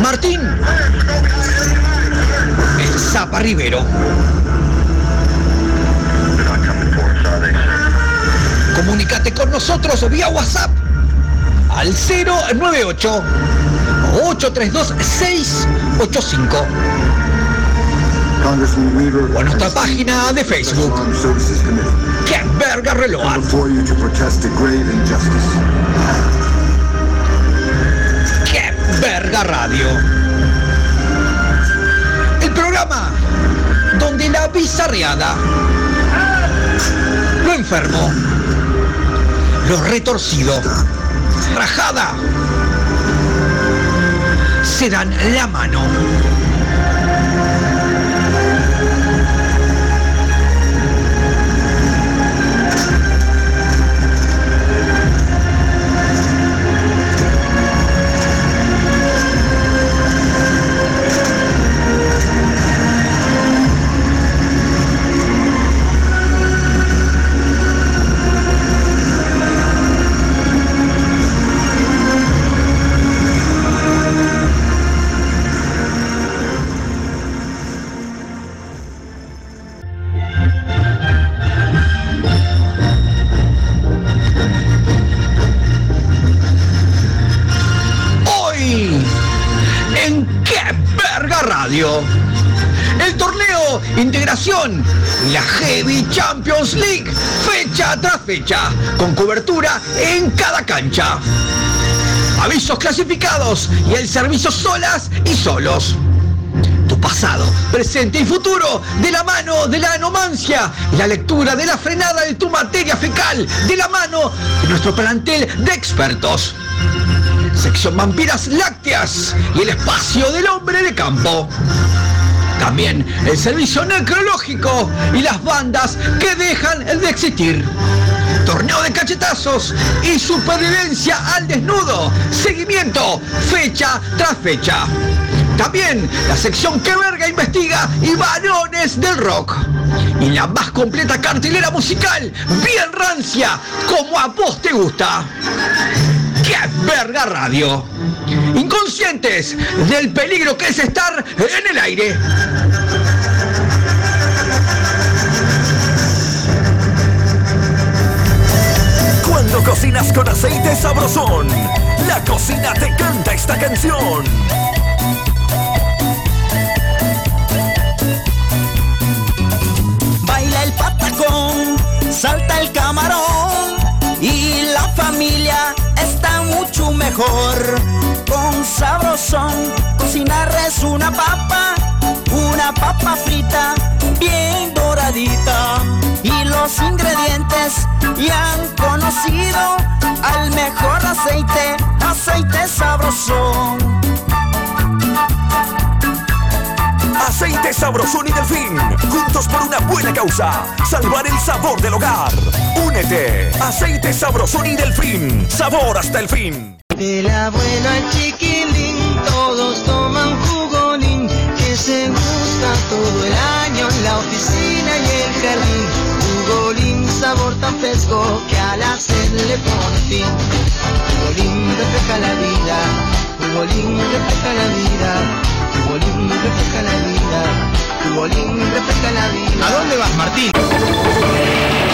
Martín. El Zapa Rivero. Comunicate con nosotros vía WhatsApp al 098 832 685 o a nuestra página de Facebook. ¡Qué verga reloj! ¡Qué verga radio! El programa donde la bizarreada, lo enfermo, lo retorcido, rajada, se dan la mano. Fecha con cobertura en cada cancha. Avisos clasificados y el servicio solas y solos. Tu pasado, presente y futuro, de la mano de la anomancia la lectura de la frenada de tu materia fecal, de la mano de nuestro plantel de expertos sección Vampiras Lácteas y el espacio del hombre de campo. También el servicio necrológico y las bandas que dejan de existir. Torneo de cachetazos y supervivencia al desnudo. Seguimiento, fecha tras fecha. También la sección que verga investiga y varones del rock. Y la más completa cartelera musical, bien rancia, como a vos te gusta. ¡Qué verga radio! Inconscientes del peligro que es estar en el aire. Cocinas con aceite sabrosón, la cocina te canta esta canción. Baila el patacón, salta el camarón y la familia está mucho mejor. Con sabrosón, cocinar es una papa, una papa frita, bien doradita. Los ingredientes ya han conocido al mejor aceite, aceite sabrosón. Aceite sabrosón y delfín, juntos por una buena causa, salvar el sabor del hogar. Únete, aceite sabrosón y delfín, sabor hasta el fin. Del abuelo al chiquilín, todos toman jugolín, que se gusta todo el año en la oficina y el jardín. Sabor tan fresco que al hacerle pone fin. Jugolín refresca la vida, jugolín refresca la vida, jugolín refresca la vida, jugolín refresca la vida. ¿A dónde vas, Martín?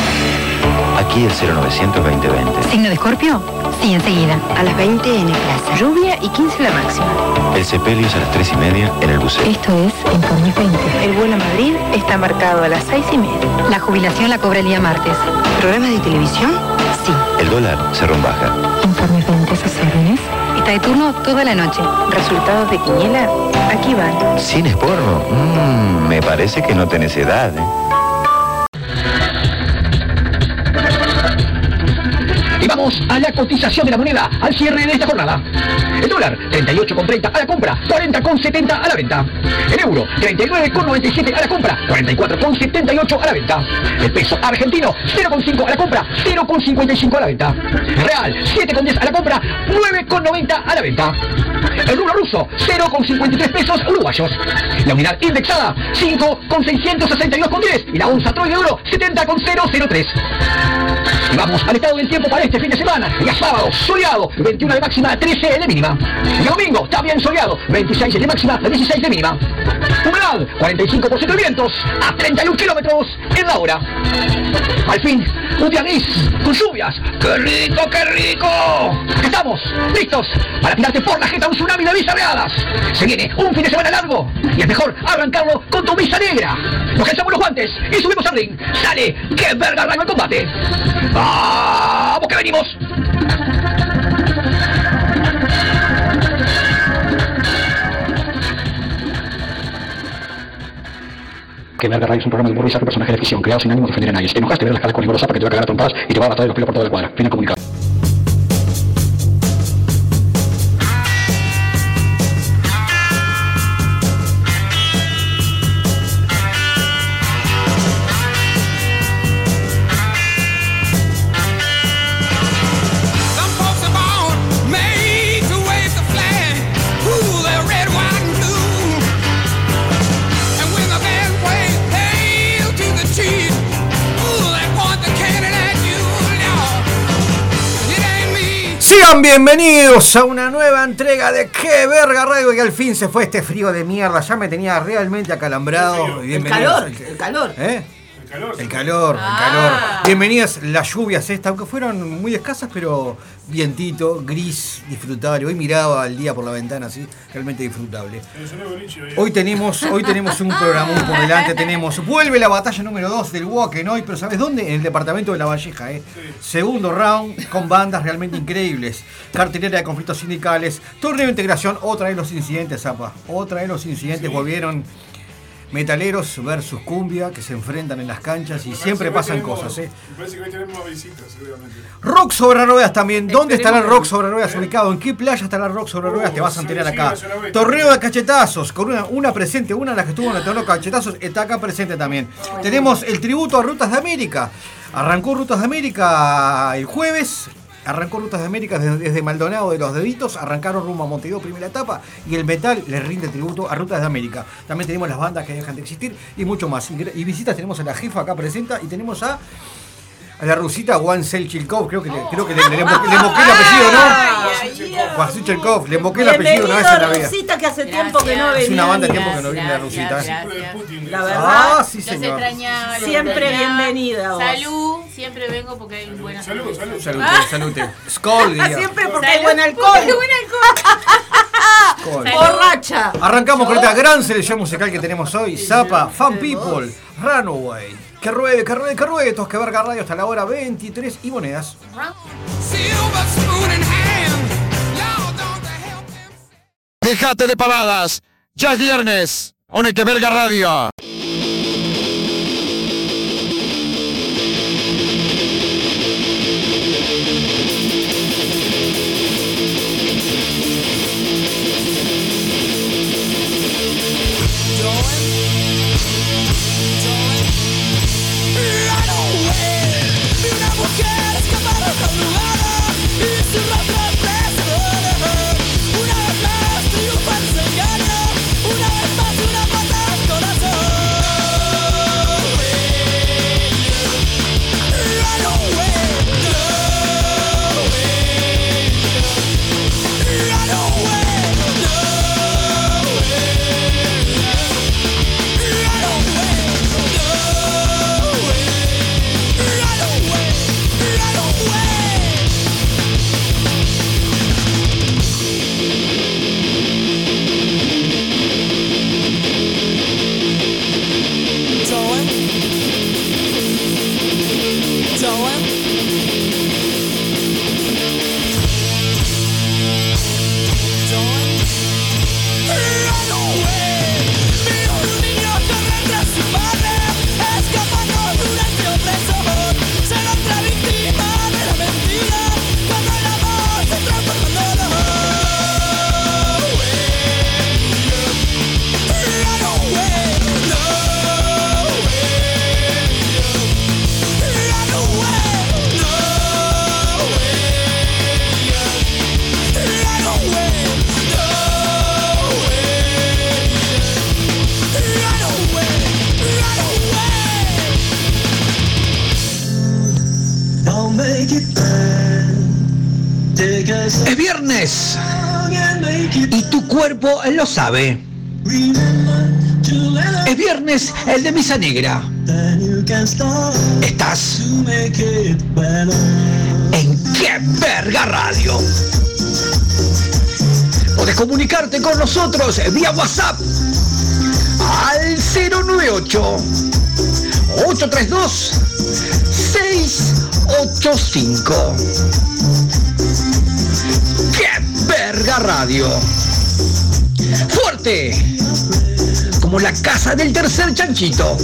Aquí el 0900-2020. ¿Signo de Escorpio? Sí, enseguida. A las 20 en el plaza. Lluvia y 15 la máxima. El sepelio es a las 3 y media en el buceo. Esto es Informe 20. El vuelo a Madrid está marcado a las 6 y media. La jubilación la cobra el día martes. ¿Programas de televisión? Sí. El dólar se rombaja. Informe 20, sus órdenes. Está de turno toda la noche. ¿Resultados de Quiniela? Aquí van. ¿Cines porno? Mmm, me parece que no tenés edad, ¿eh? Y vamos a la cotización de la moneda al cierre de esta jornada. El dólar, 38,30 a la compra, 40,70 a la venta. El euro, 39,97 a la compra, 44,78 a la venta. El peso argentino, 0,5 a la compra, 0,55 a la venta. Real, 7,10 a la compra, 9,90 a la venta. El rublo ruso, 0,53 pesos uruguayos. La unidad indexada, 5,662,10. Y la onza troy de oro, 70,003. Y vamos al estado del tiempo para este fin de semana. Día sábado, soleado, 21 de máxima, 13 de mínima. Y domingo, también soleado, 26 de máxima, 16 de mínima. Humedad, 45% de vientos, a 31 kilómetros en la hora. Al fin, un día gris, con lluvias. ¡Qué rico, qué rico! Estamos, listos, para tirarte por la jeta un tsunami de bizarreadas. Se viene un fin de semana largo, y es mejor arrancarlo con tu visa negra. Nos calzamos los guantes y subimos al ring. ¡Sale! ¡Qué verga arranca el combate! ¡Vamos que venimos! Que Verga Radio es un programa de humor y personaje de ficción creado sin ánimo de ofender a nadie. Si te enojaste, ver las caras con Igor Zapa que te va a cagar a trompadas y te va a matar de los pelos por toda la cuadra. Fin del comunicado. Bienvenidos a una nueva entrega de Qué Verga Radio que al fin se fue este frío de mierda. Ya me tenía realmente acalambrado. El calor, al- el calor. ¿Eh? El calor, el calor. Bienvenidas las lluvias estas, aunque fueron muy escasas, pero vientito, gris, disfrutable. Hoy miraba el día por la ventana así, realmente disfrutable. Hoy tenemos, hoy tenemos un programa por delante, tenemos. Vuelve la batalla número 2 del Wacken hoy, pero ¿sabes dónde? En el departamento de La Valleja, ¿eh? Segundo round con bandas realmente increíbles. Cartelera de conflictos sindicales, torneo de integración, otra vez los incidentes, Zapa. Otra vez los incidentes volvieron. Metaleros versus cumbia que se enfrentan en las canchas y siempre pasan cosas, ¿eh? Me parece que hoy tenemos visitas, seguramente. Rock sobre ruedas también. ¿Dónde estará el rock sobre ruedas ¿Eh? ubicado? ¿En qué playa estará el rock sobre ruedas? Te vas a enterar sí, acá. Torneo de cachetazos, con una, una presente, una de las que estuvo en el torneo de cachetazos, está acá presente también. Tenemos el tributo a Rutas de América. Arrancó Rutas de América el jueves. Arrancó Rutas de América desde, Maldonado de los Deditos, arrancaron rumbo a Montevideo primera etapa y el metal le rinde tributo a Rutas de América. También tenemos las bandas que dejan de existir y mucho más. Y, y visitas tenemos a la jefa acá presenta y tenemos a a la rusita Juan Selchilkov, creo que le, creo que le, le, le emboqué el apellido, ¿no? Juan Selchilkov, le emboqué el apellido una vez en la vida. Rosita, que hace tiempo que no venía. Es una banda de tiempo que no viene la rusita. ¿eh? La verdad. Ah, sí, señor. extrañaba, los Siempre extrañaba. bienvenida vos. Salud, siempre vengo porque hay buenas Salud, salud. Salute, salute. Skol, diría. Siempre porque hay buen alcohol. Hay buen alcohol. Borracha. Arrancamos con esta gran selección musical que tenemos hoy. Zapa, Fan People, Runaway. Que ruede, que ruede, que ruede. Tosque Verga Radio hasta la hora 23 y monedas. Déjate de pavadas. Ya es viernes. One que verga radio. Y tu cuerpo lo sabe. Es viernes el de Misa Negra. Estás en Qué Verga Radio. Podés comunicarte con nosotros vía WhatsApp al 098 832 685. ¡Qué verga radio! ¡Fuerte! Como la casa del tercer chanchito.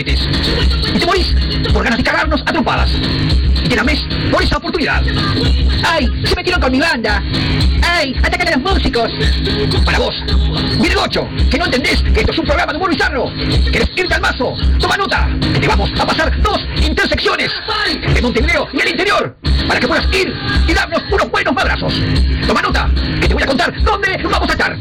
Y te morís por ganas de cagarnos a trompadas. Y te lames por esa oportunidad. ¡Ay! Se metieron con mi banda. ¡Ay! ¡Atacan a los músicos! Para vos, Virgocho, que no entendés que esto es un programa de humor bizarro. ¿Querés irte al mazo? Toma nota, que te vamos a pasar dos intersecciones de Montevideo y el interior para que puedas ir y darnos unos buenos madrazos. Toma nota, que te voy a contar dónde vamos a estar.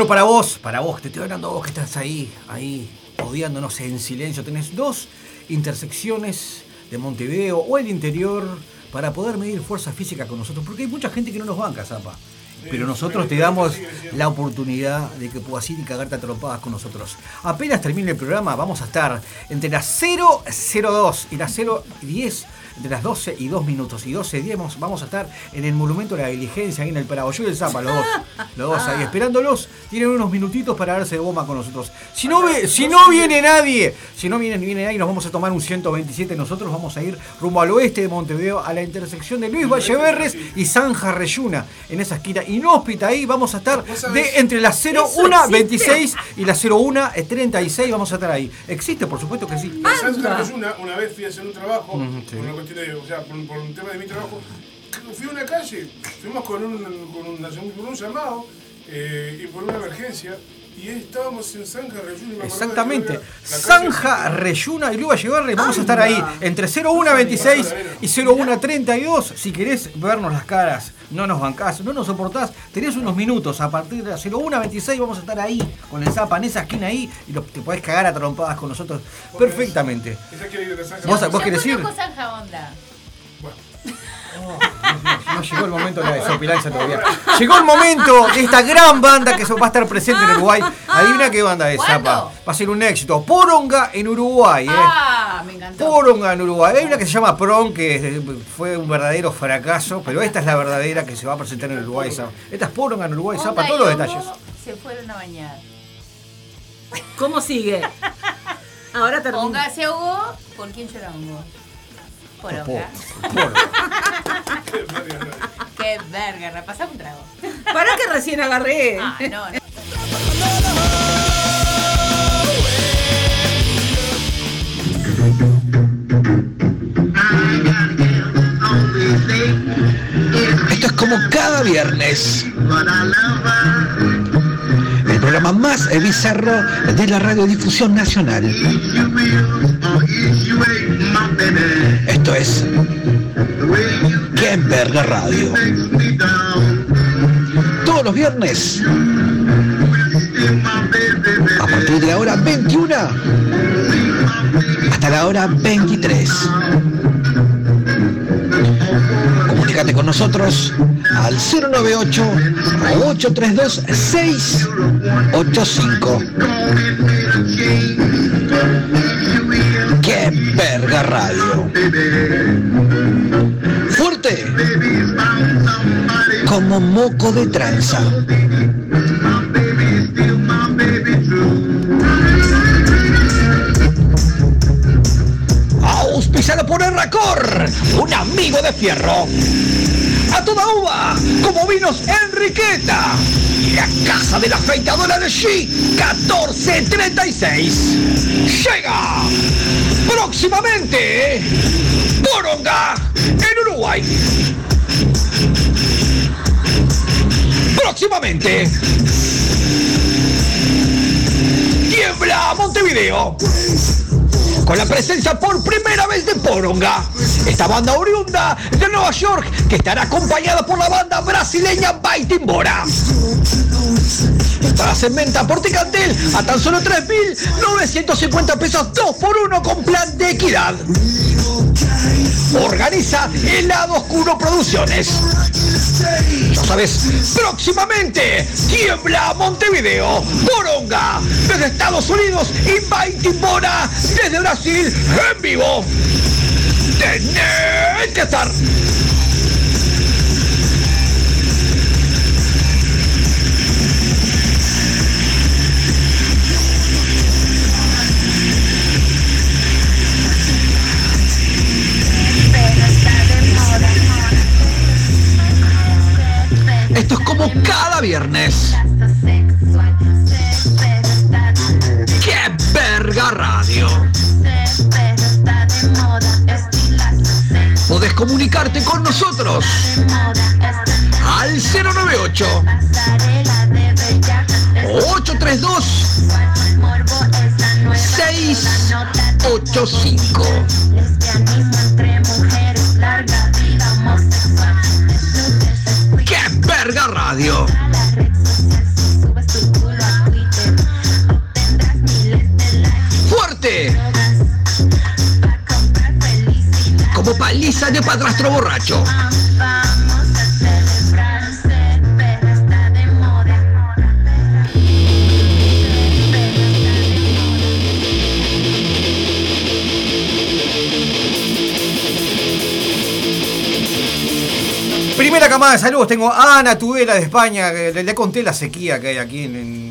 Bueno, para vos, para vos, te estoy hablando a vos que estás ahí, ahí, odiándonos en silencio. Tenés dos intersecciones de Montevideo o el interior para poder medir fuerza física con nosotros, porque hay mucha gente que no nos banca, Zapa. Pero nosotros te damos la oportunidad de que puedas ir y cagarte a trompadas con nosotros. Apenas termine el programa, vamos a estar entre las 002 y las 010 de las 12 y 2 minutos y 12 10 vamos, a estar en el Monumento de la Diligencia, ahí en el Paraguayo y el Zapa, los dos, los dos ahí esperándolos. Tienen unos minutitos para darse de goma con nosotros. Si no, ve- si no viene nadie, si no viene, viene nadie, nos vamos a tomar un 127. Nosotros vamos a ir rumbo al oeste de Montevideo, a la intersección de Luis Valleverres y Zanja Reyuna, en esa esquina inhóspita ahí. Vamos a estar de entre las 0126 y las 0136. Vamos a estar ahí. ¿Existe? Por supuesto que sí. Una, vez fui a hacer un trabajo, una cuestión o sea, por, por un tema de mi trabajo, fui a una calle, fuimos con un, con un, con un llamado eh, y por una emergencia, y estábamos en Zanja Reyuna. Exactamente. Zanja, Reyuna y Luis Valleverres. Vamos a estar ahí entre 0126 y 0132. Si querés vernos las caras, no nos bancás, no nos soportás, tenés unos minutos. A partir de la 0126 vamos a estar ahí con el Zapa en esa esquina ahí y lo- te podés cagar a trompadas con nosotros perfectamente. ¿Vos, vos querés ir? Onda. No llegó el momento de la desopilancia todavía. Llegó el momento de esta gran banda que va a estar presente en Uruguay. Adivina qué banda es, Zapa. Va a ser un éxito. Poronga en Uruguay, ¿eh? Ah, me encantó. Poronga en Uruguay. Hay una que se llama Pron, que fue un verdadero fracaso, pero esta es la verdadera que se va a presentar en Uruguay. Zapa. Esta es Poronga en Uruguay, Zapa, todos los detalles. Se fueron a bañar. ¿Cómo sigue? Ahora termina. Onga se ahogó. ¿Por quién llora Hongo? Por Onga. Qué verga, repasamos un trago. Para que recién agarré. Ah, no, no. Esto es como cada viernes. El programa más bizarro de la radiodifusión nacional. Esto es Qué Verga Radio. Todos los viernes. A partir de la hora 21 hasta la hora 23. Comunícate con nosotros al 098 832 685. ¡Qué verga radio! Fuerte como moco de tranza. Auspiciado por Erracor, un amigo de fierro. A toda uva, como vinos Enriqueta. Y la casa de la afeitadora de G, 1436. Llega próximamente Boronga, en Uruguay. Próximamente. Tiembla Montevideo. Con la presencia por primera vez de Poronga, esta banda oriunda de Nueva York que estará acompañada por la banda brasileña Baitimbora. Para en venta por Ticantel a tan solo 3.950 pesos 2 por 1 con plan de equidad. Organiza el lado oscuro producciones. Sabes, próximamente tiembla Montevideo, Boronga desde Estados Unidos y Baitimbora desde Brasil en vivo. Tenés que estar. Viernes. ¡Qué verga radio! Podés comunicarte con nosotros al 098 832 685 ¡Qué verga radio! Paliza de padrastro borracho. Primera camada de saludos, tengo a Ana Tudela de España, que le, le conté la sequía que hay aquí en... en-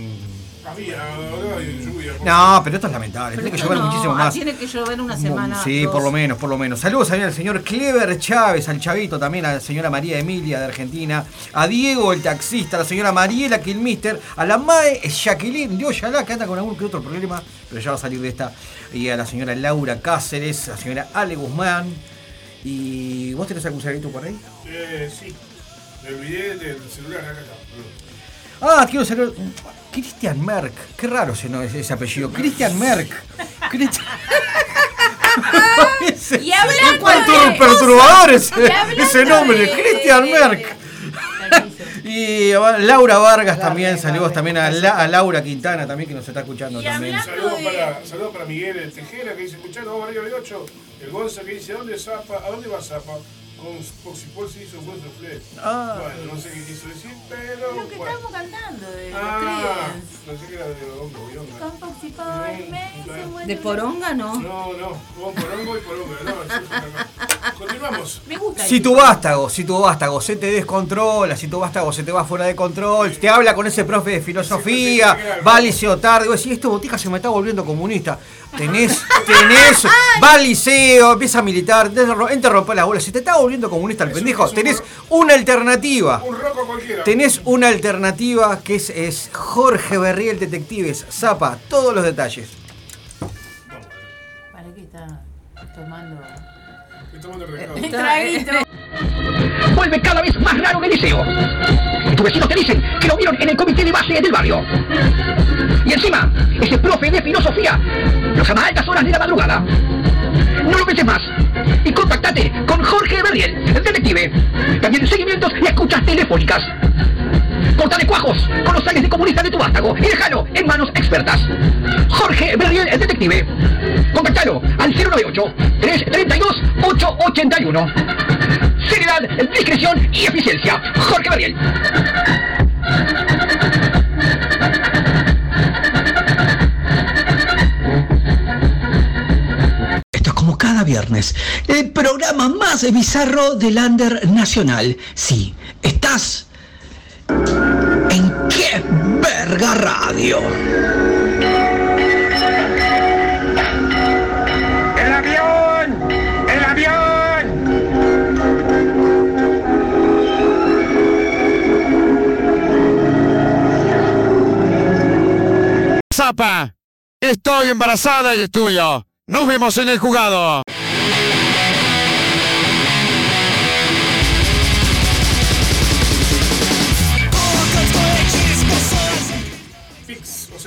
No, pero esto es lamentable, Pero tiene que llover no, muchísimo más. Tiene que llover una semana. Sí, dos. por lo menos, por lo menos. Saludos también al señor Clever Chávez, al chavito, también a la señora María Emilia de Argentina, a Diego el taxista, a la señora Mariela Kilmister, a la Mae Jacqueline de Oyalá, que anda con algún que otro problema, pero ya va a salir de esta, y a la señora Laura Cáceres, a la señora Ale Guzmán. ¿Y vos tenés algún saludito por ahí? Eh, sí. Me olvidé del celular acá. acá. Ah, quiero saludar. Christian Merck. Qué raro ese, no, ese apellido. Christian Merck. Cristian- Y hablando de- perturbador ese, ese nombre, de- Christian Merck. Y Laura Vargas también, saludos también a, La- a Laura Quintana también que nos está escuchando también. Saludos para, saludos para Miguel Tejera que dice, escuchando, vamos arriba de 8. El Gonza que dice, ¿a dónde, Zapa? ¿a dónde va Zapa? Con Poxipol se hizo un buen soufflé. Ah. Bueno, no sé qué quiso decir, pero... Lo que bueno. estamos cantando de Ah, los pensé que era de Bionga. Con buen ¿De poronga no? No, no, con Porongo y Poronga. No. Continuamos. Me gusta. Si tu vástago, si tu vástago se te descontrola, si tu vástago se te va fuera de control, te habla con ese profe de filosofía, va al liceo tarde, y vos decís, este botica se me está volviendo comunista. Tenés, tenés, va al liceo, empieza a militar, te rompe la bola. Si te está volviendo comunista el pendejo, tenés una alternativa. Un roco cualquiera. Tenés una alternativa que es, es Jorge Berriel Detectives, Zapa, todos los detalles. ¿Para qué está tomando? Estoy tomando el recado. Un traguito. vuelve cada vez más raro el liceo. Tus vecinos te dicen que lo vieron en el comité de base del barrio. Y encima, ese profe de filosofía los llama a altas horas de la madrugada. No lo penses más. Y contactate con Jorge Berriel, el detective. También seguimientos y escuchas telefónicas. Cortale cuajos con los sales de comunista de tu vástago y déjalo en manos expertas. Jorge Berriel, el detective. Contactalo al 098-332-881. Seriedad, discreción y eficiencia. Jorge Berriel. Cada viernes. El programa más bizarro del Under Nacional. Sí, estás ¿En qué verga radio? ¡El avión! ¡El avión! ¡Zapa! Estoy embarazada y es tuyo. Nos vemos en el jugado.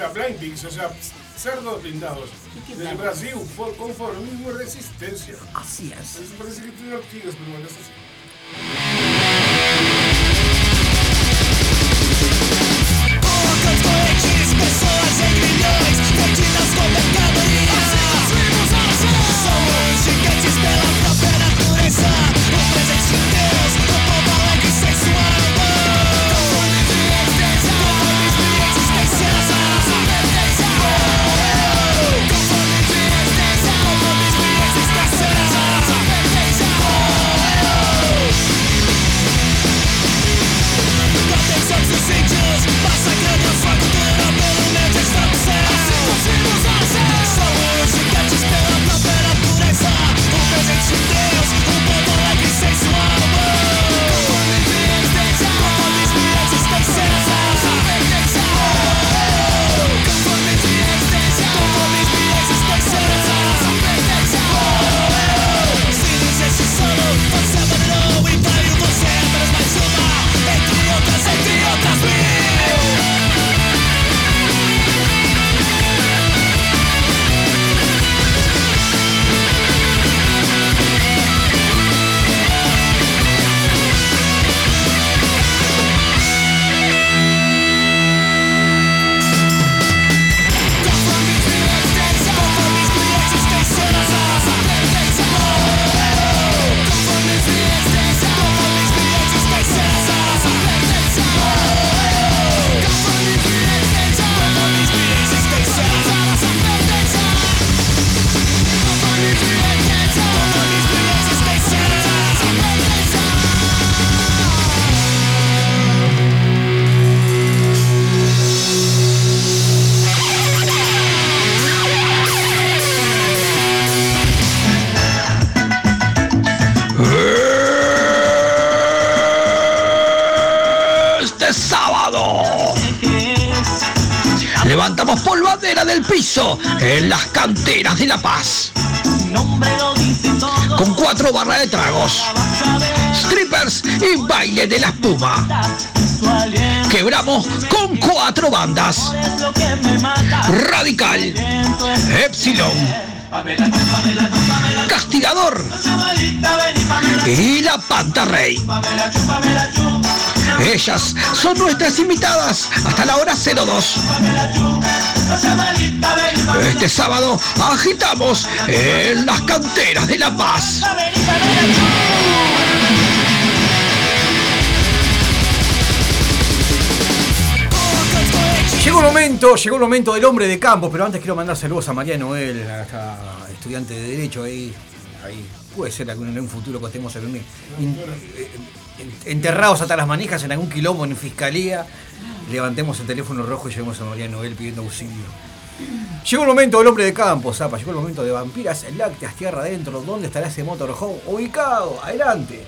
Sea, blind pigs, o sea, cerdos blindados. Del Brasil, por, con formismo y resistencia. Así es. Parece que tiene ortigas, pero bueno, es así. Levantamos polvadera del piso en las canteras de La Paz. Con cuatro barras de tragos, strippers y baile de la espuma. Quebramos con cuatro bandas. Radical, Epsilon, Castigador y la Panta Rey. Ellas son nuestras invitadas hasta la hora 02. Este sábado agitamos en las canteras de La Paz. Llegó el momento, llegó el momento del hombre de campo, pero antes quiero mandar saludos a María Noel, acá, estudiante de Derecho, ahí, ahí puede ser algún, en un futuro que estemos en in- eh, enterrados hasta las manijas en algún quilombo en fiscalía, levantemos el teléfono rojo y lleguemos a María Noel pidiendo auxilio. Llegó el momento del hombre de campo, Zapa, llegó el momento de vampiras lácteas tierra adentro, ¿dónde estará ese motorhome ubicado? Adelante.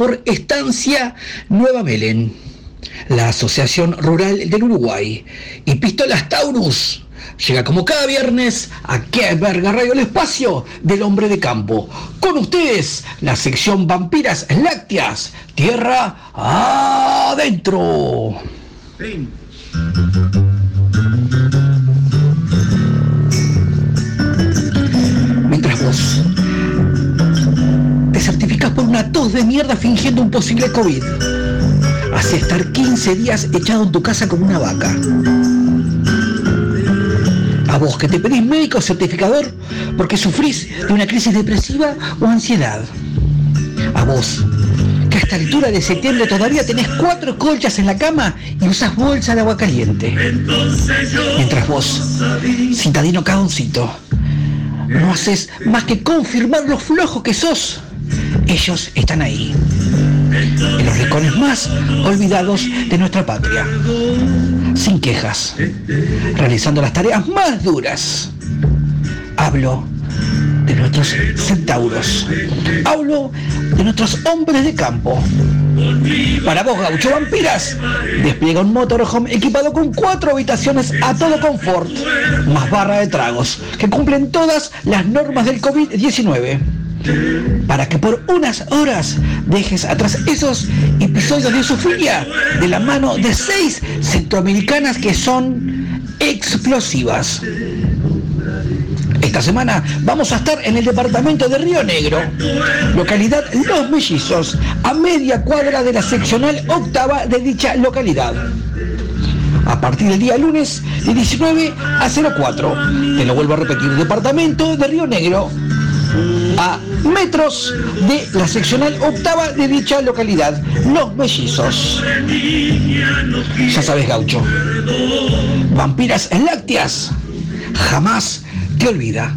Por Estancia Nueva Belén, la Asociación Rural del Uruguay y Pistolas Taurus. Llega como cada viernes a Que Verga Radio, el espacio del hombre de campo. Con ustedes, la sección Vampiras Lácteas, Tierra Adentro. Mientras vos por una tos de mierda fingiendo un posible COVID. A estar 15 días echado en tu casa como una vaca. A vos que te pedís médico certificador porque sufrís de una crisis depresiva o ansiedad. A vos que a esta altura de septiembre todavía tenés cuatro colchas en la cama y usas bolsa de agua caliente. Mientras vos, citadino cagoncito, no haces más que confirmar lo flojo que sos. Ellos están ahí, en los rincones más olvidados de nuestra patria, sin quejas, realizando las tareas más duras. Hablo de nuestros centauros, hablo de nuestros hombres de campo. Para vos, gaucho vampiras, despliega un motorhome equipado con cuatro habitaciones a todo confort, más barra de tragos, que cumplen todas las normas del COVID-19 para que por unas horas dejes atrás esos episodios de sufría de la mano de seis centroamericanas que son explosivas. Esta semana vamos a estar en el departamento de Río Negro, localidad Los Mellizos, a media cuadra de la seccional octava de dicha localidad. A partir del día lunes de 19 a 04. Te lo vuelvo a repetir, departamento de Río Negro, a metros de la seccional octava de dicha localidad, Los Mellizos. Ya sabes, gaucho. Vampiras lácteas jamás te olvida.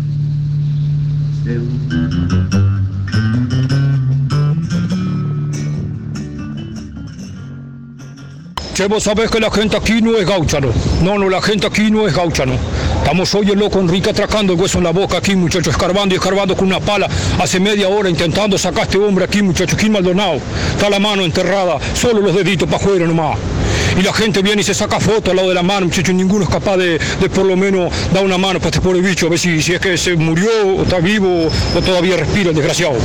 Che, vos sabés que la gente aquí no es gauchano. No, no, la gente aquí no es gauchano. Estamos hoy el loco Enrique atracando el hueso en la boca aquí, muchachos, escarbando y escarbando con una pala. Hace media hora intentando sacar a este hombre aquí, muchachos, aquí Maldonado. Está la mano enterrada, solo los deditos para afuera nomás. Y la gente viene y se saca fotos al lado de la mano, muchachos, ninguno es capaz de, de por lo menos dar una mano para este pobre bicho, a ver si, si es que se murió, está vivo, o todavía respira el desgraciado.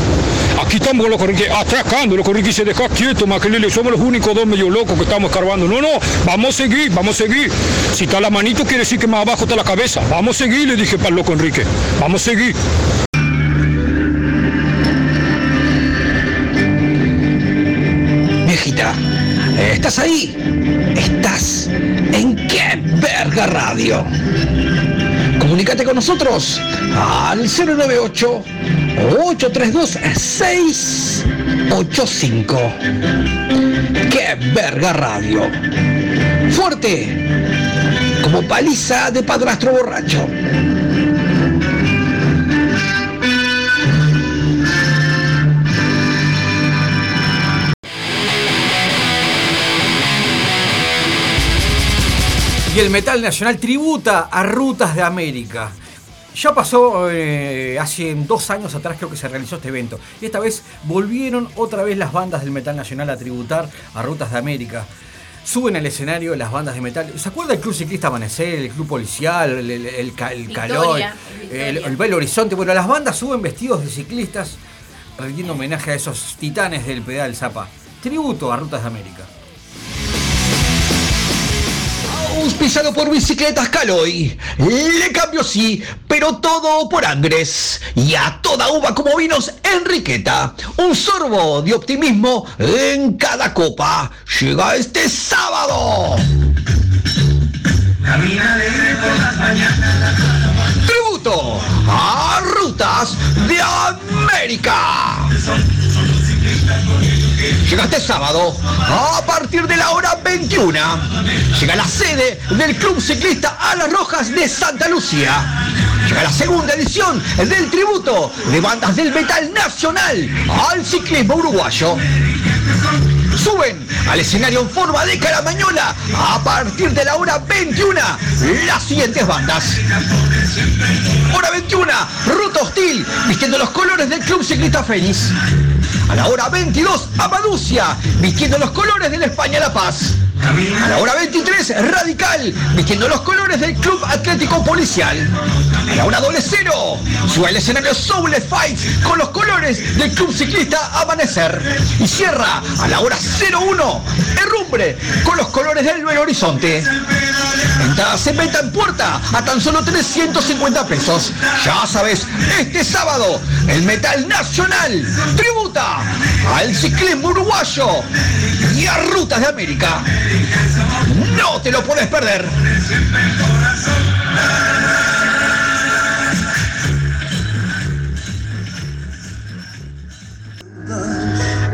Aquí estamos con los Enrique atracando, los Enrique se deja quieto, Maquelele, somos los únicos dos medio locos que estamos escarbando. No, no, vamos a seguir, vamos a seguir. Si está la manito quiere decir que más abajo está la cabeza. Vamos a seguir, le dije para el loco Enrique. Vamos a seguir. Viejita, ¿estás ahí? Estás en qué verga radio. Comunícate con nosotros al 098 832 685. ¡Qué verga radio! Fuerte, como paliza de padrastro borracho. Y el metal nacional tributa a Rutas de América. Ya pasó eh, hace dos años atrás creo que se realizó este evento. Y esta vez volvieron otra vez las bandas del metal nacional a tributar a Rutas de América. Suben al escenario las bandas de metal. ¿Se acuerda el Club Ciclista Amanecer, el Club Policial, el, el- el ca- el calor, el Belo Horizonte? Bueno, las bandas suben vestidos de ciclistas rindiendo homenaje a esos titanes del pedal Zapa. Tributo a Rutas de América. Auspiciado por Bicicletas Caloy. Le cambio sí, pero todo por Angres. Y a toda uva como vinos Enriqueta. Un sorbo de optimismo en cada copa. Llega este sábado. Tributo a Rutas de América. Llega este sábado a partir de la hora 21. Llega la sede del Club Ciclista Alas Rojas de Santa Lucía. Llega la segunda edición del tributo de bandas del metal nacional al ciclismo uruguayo. Suben al escenario en forma de caramañola a partir de la hora 21 las siguientes bandas. Hora 21, Ruta Hostil, vistiendo los colores del Club Ciclista Fénix. A la hora 22, Amaducia, vistiendo los colores de la España La Paz. A la hora 23, Radical, vistiendo los colores del Club Atlético Policial. A la hora doble cero, sube al escenario Soul Fight con los colores del Club Ciclista Amanecer. Y cierra a la hora 01, Herrumbre, con los colores del Belo Horizonte. Entradas en venta en puerta a tan solo 350 pesos. Ya sabes, este sábado, el Metal Nacional tributa al ciclismo uruguayo y a Rutas de América. No te lo puedes perder.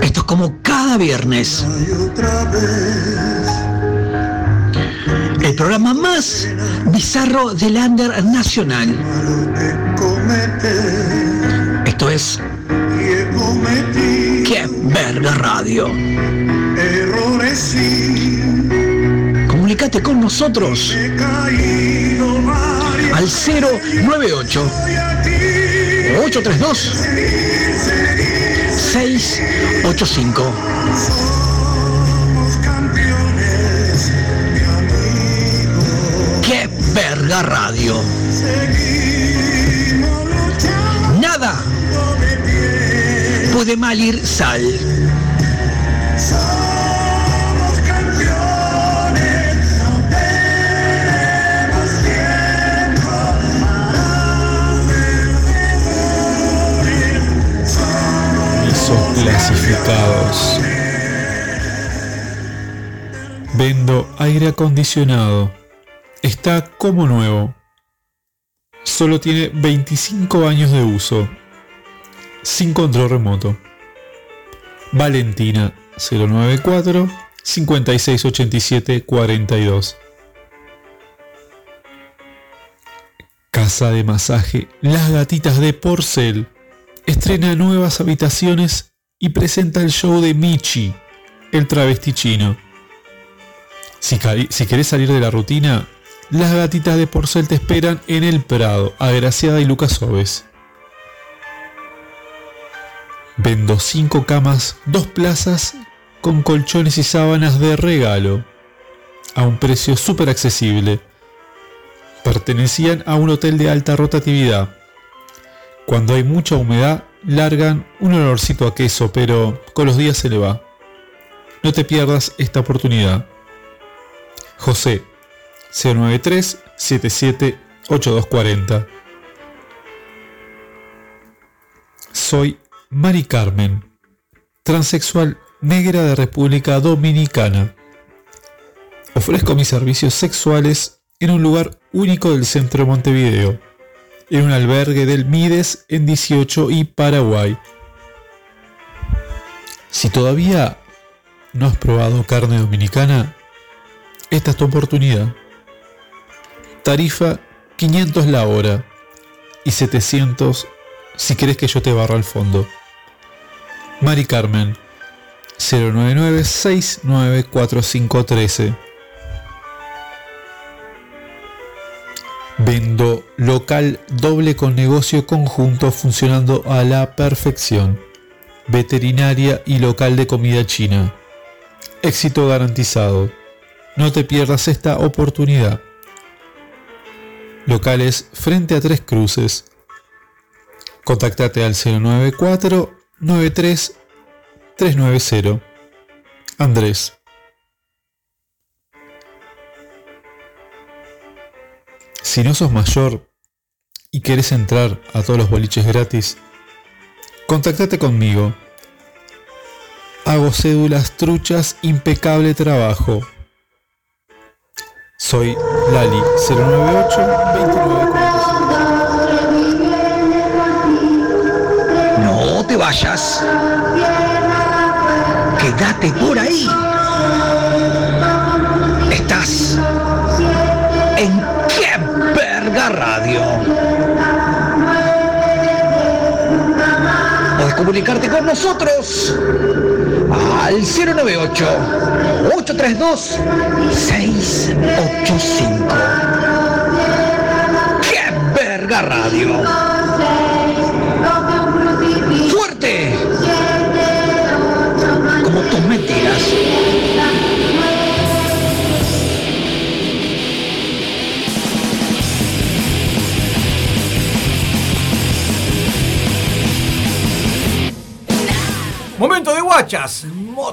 Esto es como cada viernes. El programa más bizarro del Under Nacional. Esto es ¡Qué verga radio! Comunicate con nosotros al 098 832 685. ¡Qué verga radio! Nada puede mal ir sal. Clasificados. Vendo aire acondicionado. Está como nuevo. Solo tiene 25 años de uso. Sin control remoto. Valentina 094 5687 42. Casa de masaje Las Gatitas de Porcel estrena nuevas habitaciones y presenta el show de Michi, el travesti chino. Si, si querés salir de la rutina, las gatitas de Porcel te esperan en el Prado, Agraciada y Lucas Oves. Vendo 5 camas, 2 plazas con colchones y sábanas de regalo, a un precio súper accesible. Pertenecían a un hotel de alta rotatividad. Cuando hay mucha humedad, largan un olorcito a queso, pero con los días se le va. No te pierdas esta oportunidad. José 093 77 8240 Soy Mari Carmen, transexual negra de República Dominicana. Ofrezco mis servicios sexuales en un lugar único del centro de Montevideo, en un albergue del Mides en 18 y Paraguay. Si todavía no has probado carne dominicana, esta es tu oportunidad. Tarifa 500 la hora y 700 si querés que yo te barra al fondo. Mari Carmen 099 694513 Vendo local doble con negocio conjunto funcionando a la perfección. Veterinaria y local de comida china. Éxito garantizado. No te pierdas esta oportunidad. Locales frente a Tres Cruces. Contactate al 094 93 390. Andrés. Si no sos mayor y querés entrar a todos los boliches gratis, contactate conmigo. Hago cédulas truchas, impecable trabajo. Soy Lali 098 2945. No te vayas. Quédate por ahí. Radio. Puedes comunicarte con nosotros al 098 832 685. ¡Qué verga radio! ¡Fuerte! Como tus mentiras. Momento de guachas. No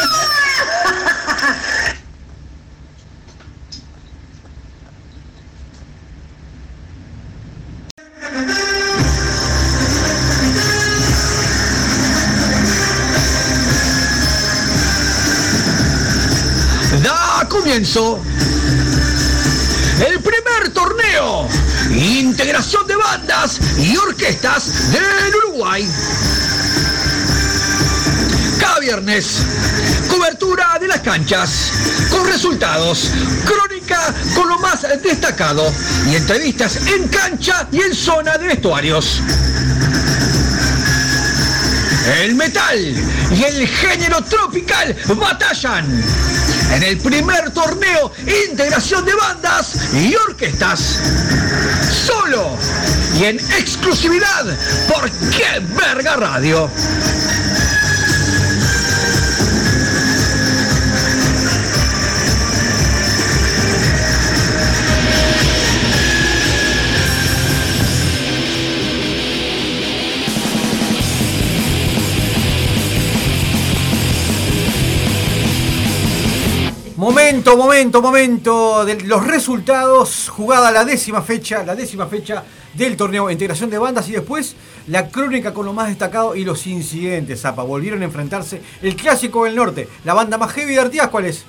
el primer torneo Integración de bandas y orquestas del Uruguay. Cada viernes, cobertura de las canchas, con resultados, crónica con lo más destacado y entrevistas en cancha y en zona de vestuarios. El metal y el género tropical batallan en el primer torneo Integración de Bandas y Orquestas. Solo y en exclusividad por Qué Verga Radio. Momento, momento, momento de los resultados. Jugada la décima fecha, la décima fecha del torneo integración de bandas y después la crónica con lo más destacado y los incidentes. Zapa, volvieron a enfrentarse el clásico del norte. La banda más heavy de Artigas, ¿cuál es?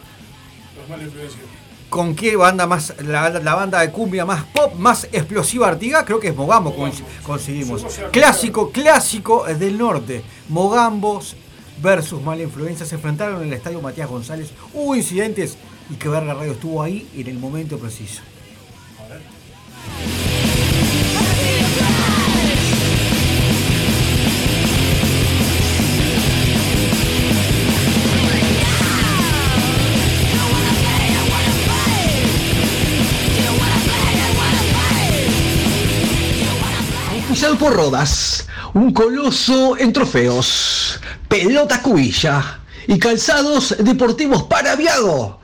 ¿Con qué banda más, la, la banda de cumbia más pop, más explosiva Artigas? Creo que es Mogambo, consi- conseguimos. Clásico, clásico del norte. Mogambos versus Mala Influencia se enfrentaron en el estadio Matías González. Hubo incidentes y que Verga Radio estuvo ahí en el momento preciso. por Rodas, un coloso en trofeos, pelota cubilla y calzados deportivos para Viago.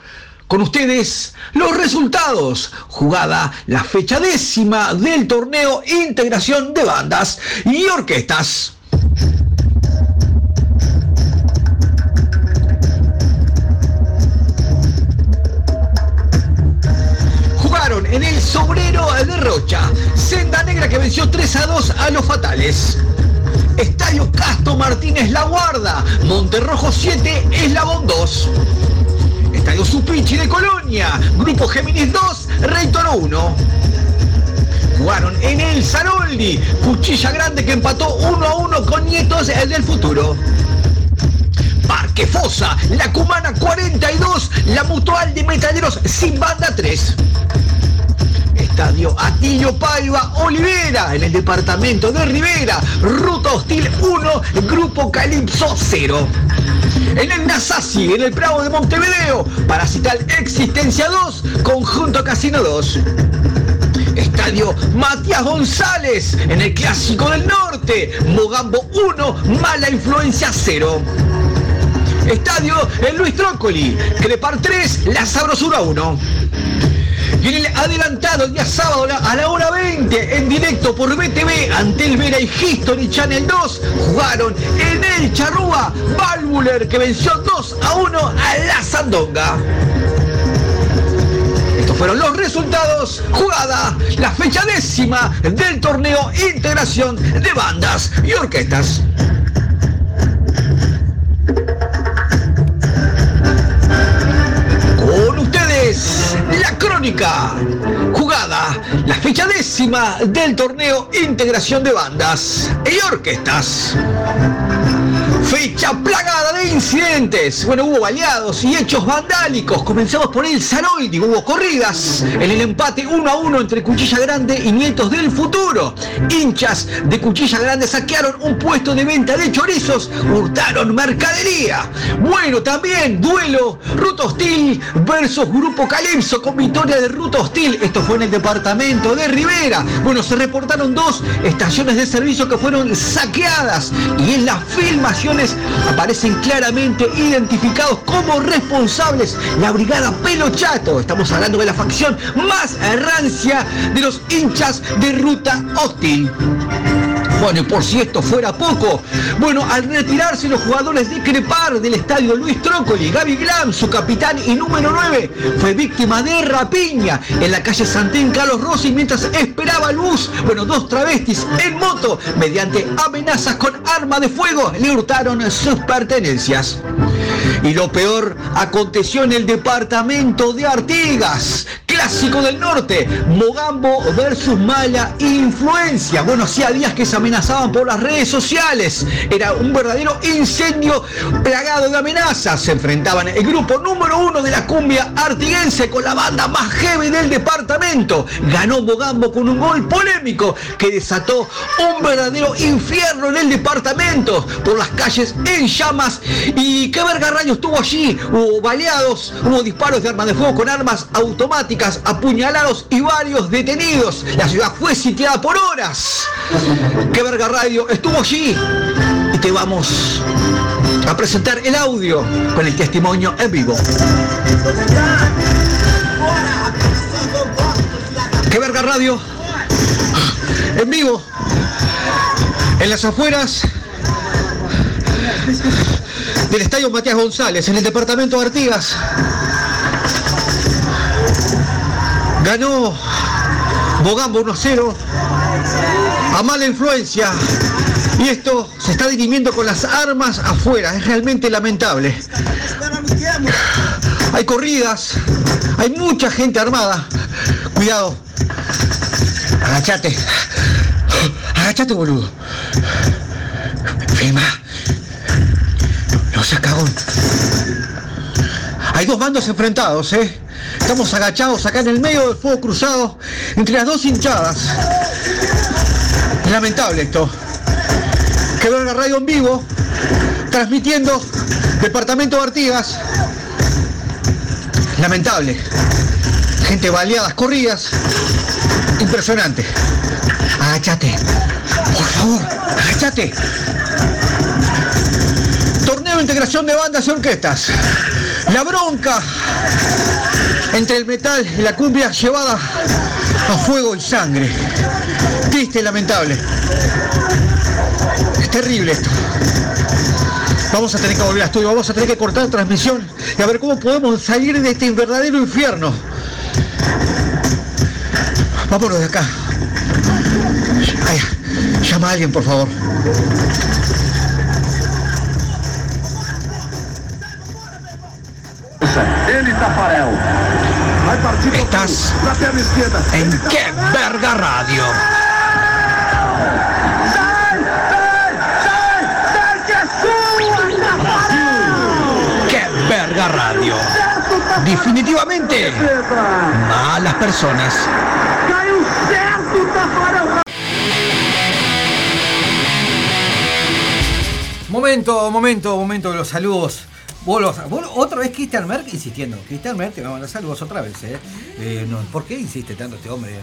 Con ustedes los resultados. Jugada la fecha décima del torneo Integración de Bandas y Orquestas. Jugaron en el Sobrero de Rocha. Senda Negra que venció 3 a 2 a los Fatales. Estadio Castro Martínez La Guarda. Monterrojo 7, Eslabón 2. Estadio Supichi de Colonia. Grupo Géminis 2, Rey Toro 1. Jugaron en el Saroldi. Cuchilla Grande que empató 1 a 1 con Nietos del Futuro. Parque Fosa, La Cumana 42, La Mutual de Metaleros sin banda 3. Estadio Atillo Paiva Olivera, en el departamento de Rivera, Ruta Hostil 1, Grupo Calipso 0. En el Nasasi, en el Prado de Montevideo, Parasital Existencia 2, Conjunto Casino 2. Estadio Matías González, en el Clásico del Norte, Mogambo 1, Mala Influencia 0. Estadio en Luis Trócoli, Crepar 3, La Sabrosura 1. En el adelantado el día sábado a la hora 20 en directo por BTV ante el Vera y History Channel 2 jugaron en el Charrúa Valvuler que venció 2 a 1 a la Sandonga. Estos fueron los resultados, jugada, la fecha décima del torneo Integración de Bandas y Orquestas. Con ustedes, la crónica. Jugada, la fecha décima del torneo Integración de Bandas y Orquestas. Fecha plagada de incidentes. Bueno, hubo baleados y hechos vandálicos. Comenzamos por el Saroldi, hubo corridas. En el empate 1 a 1 entre Cuchilla Grande y Nietos del Futuro. Hinchas de Cuchilla Grande saquearon un puesto de venta de chorizos, hurtaron mercadería. Bueno, también duelo Ruta Hostil versus Grupo Calypso con victoria de Ruta Hostil. Esto fue en el departamento de Rivera. Bueno, se reportaron dos estaciones de servicio que fueron saqueadas y en las filmaciones aparecen claramente identificados como responsables la brigada Pelo Chato. Estamos hablando de la facción más rancia de los hinchas de Ruta Hostil. Bueno, y por si esto fuera poco, bueno, al retirarse los jugadores de Crepar del estadio Luis Trócoli, Gaby Glam, su capitán y número 9, fue víctima de rapiña en la calle Santín Carlos Rossi mientras esperaba bus. Bueno, dos travestis en moto, mediante amenazas con arma de fuego, le hurtaron sus pertenencias. Y lo peor aconteció en el departamento de Artigas. Clásico del Norte, Mogambo versus Mala Influencia. Bueno, hacía días que se amenazaban por las redes sociales. Era un verdadero incendio plagado de amenazas. Se enfrentaban el grupo número uno de la cumbia artiguense con la banda más heavy del departamento. Ganó Mogambo con un gol polémico que desató un verdadero infierno en el departamento por las calles en llamas. ¿Y qué verga rayo estuvo allí? Hubo baleados, hubo disparos de armas de fuego con armas automáticas, apuñalados y varios detenidos. La ciudad fue sitiada por horas. ¡Qué verga radio! Estuvo allí y te vamos a presentar el audio con el testimonio en vivo. ¡Qué verga radio! En vivo, en las afueras del Estadio Matías González, en el departamento de Artigas. Ganó Bogambo 1-0 a mala influencia. Y esto se está dirimiendo con las armas afuera. Es realmente lamentable. Hay corridas, hay mucha gente armada. Cuidado. Agachate. Agachate, boludo. No seas cagón. Hay dos bandos enfrentados, ¿eh? Estamos agachados acá en el medio del fuego cruzado, entre las dos hinchadas. Lamentable esto. Que la radio en vivo, transmitiendo Departamento de Artigas. Lamentable. Gente baleadas, corridas. Impresionante. Agáchate. Por favor, agáchate. Integración de bandas y orquestas. La bronca entre el metal y la cumbia llevada a fuego y sangre. Triste y lamentable. Es terrible esto. Vamos a tener que volver a estudio, vamos a tener que cortar transmisión y a ver cómo podemos salir de este verdadero infierno. Vámonos de acá. Ay, llama a alguien, por favor. Estás en Qué Verga Radio. Qué Verga Radio. Definitivamente malas personas. Momento, momento, momento de los saludos. Vos los- vos otra vez Christian Merck insistiendo. Christian Merck te va a mandar saludos otra vez, ¿eh? Eh, no, ¿Por qué insiste tanto este hombre?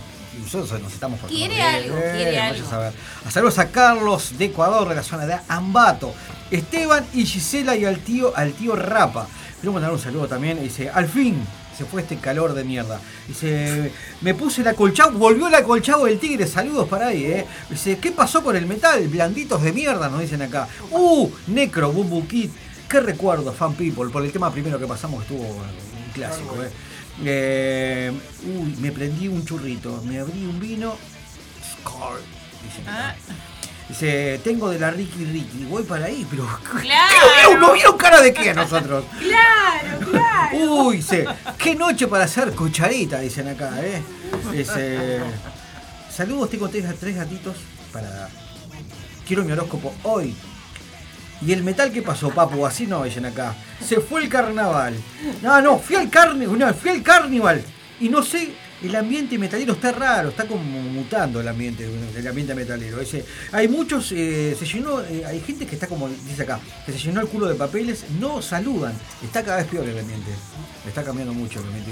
Nosotros nos estamos Quiere algo, quiere vaya algo. a saludos a Carlos de Ecuador, de la zona de Ambato. Esteban y Gisela y al tío, al tío Rapa. Quiero mandar un saludo también. Dice, al fin se fue este calor de mierda. Dice, me puse el acolchado, volvió el acolchado del tigre. Saludos para ahí, eh. Dice, ¿qué pasó con el metal? Blanditos de mierda, nos dicen acá. Uh, Necro, Bumbu Kid. Qué recuerdo, Fan People, por el tema primero que pasamos estuvo un clásico, eh. Eh, uy, me prendí un churrito, me abrí un vino. Scar, dicen acá. Dice, tengo de la Ricky Ricky, voy para ahí, pero. Claro. ¿No vieron cara de qué a nosotros? Claro, claro. Uy, dice, qué noche para hacer cucharita, dicen acá, ¿eh? Dice, saludos, tengo tres, tres gatitos para... Quiero mi horóscopo hoy. ¿Y el metal qué pasó, papu? Así no, dicen acá. Se fue el carnaval. No, no, fui al carnaval, no, fui al carnaval. Y no sé, el ambiente metalero está raro, está como mutando el ambiente, el ambiente metalero. Dice, hay muchos, eh, se llenó, eh, hay gente que está como, dice acá, que se llenó el culo de papeles, no saludan. Está cada vez peor el ambiente. Está cambiando mucho el ambiente.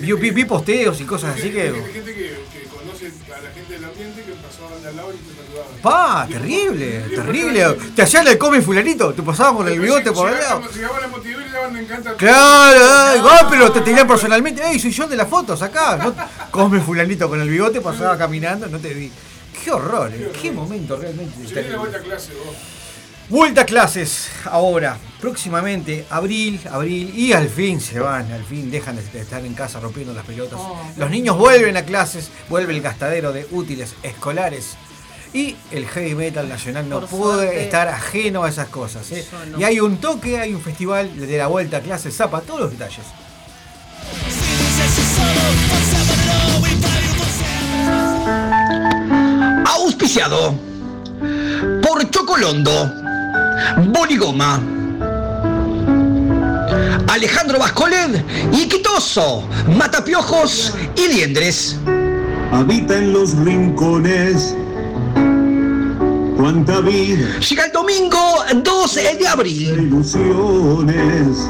Vi Vi, vi- posteos y cosas así que. Gente, gente que, que conoce a la gente del ambiente que pasó al lado y te saludaba. Pa, terrible, terrible. Te hacían el come fulanito, te pasaban con el bigote por el lado. Y daban me encanta. Claro, pero te tenían personalmente. Ey, soy yo de las fotos acá. No, come fulanito con el bigote, pasaba caminando, no te vi. Qué horror, eh, qué momento realmente. Se viene terrible. la vuelta a clase, vos. Vuelta a clases ahora, próximamente, abril, abril, y al fin se van, al fin dejan de estar en casa rompiendo las pelotas. Los niños vuelven a clases, vuelve el gastadero de útiles escolares. Y el heavy metal nacional no Por puede suerte. estar ajeno a esas cosas. ¿eh? No. Y hay un toque, hay un festival de la vuelta a clases, zapa todos los detalles. Auspiciado por Chocolondo, Boligoma, Alejandro Vascoled y Quitoso, Matapiojos y Liendres. Habita en los rincones. Cuánta vida. Llega el domingo 12 de abril. Ilusiones.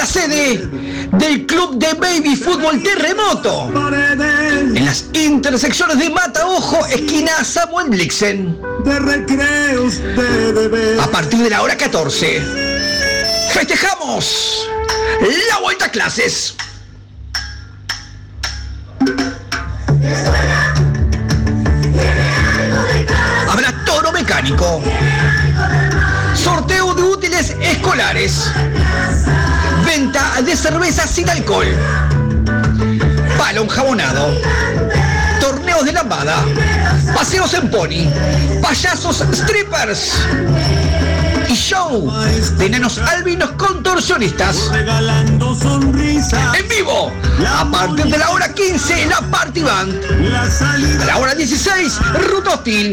La sede del Club de Baby Fútbol Terremoto. En las intersecciones de Mataojo, esquina Samuel Blixen. A partir de la hora 14. Festejamos la vuelta a clases. Habrá toro mecánico. Sorteo de útiles escolares. De cerveza sin alcohol. Palo enjabonado. Torneos de lambada. Paseos en pony. Payasos strippers. Show de albinos contorsionistas. En vivo. A partir de la hora 15, la Party Band. A la hora 16, Ruta Hostil.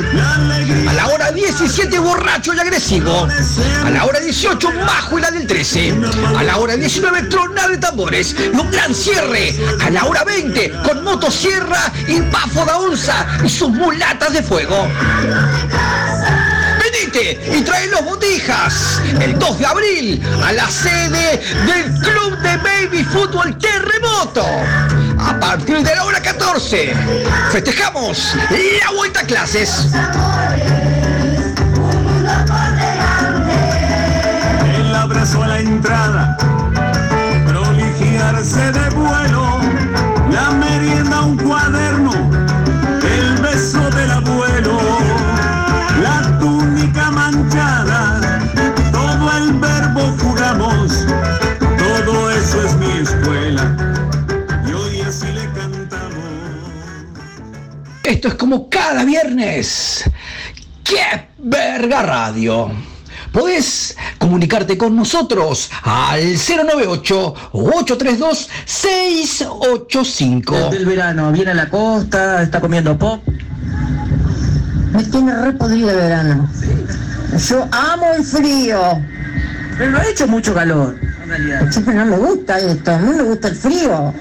A la hora 17, borracho y agresivo. A la hora 18, bajo y la del 13. A la hora 19, tronada de tambores. Y un gran cierre. A la hora 20, con motosierra y bafo da onza y sus mulatas de fuego. Y trae los botijas el 2 de abril a la sede del Club de Baby Fútbol Terremoto. A partir de la hora 14 14. Festejamos la vuelta a clases. El abrazo a la entrada, viernes. ¡Qué verga radio! Podés comunicarte con nosotros al 098-832-685. Del verano, viene a la costa, está comiendo pop. Me tiene re podrido el verano. Yo amo el frío. Pero no ha hecho mucho calor. Pero no me gusta esto, a mí me gusta el frío.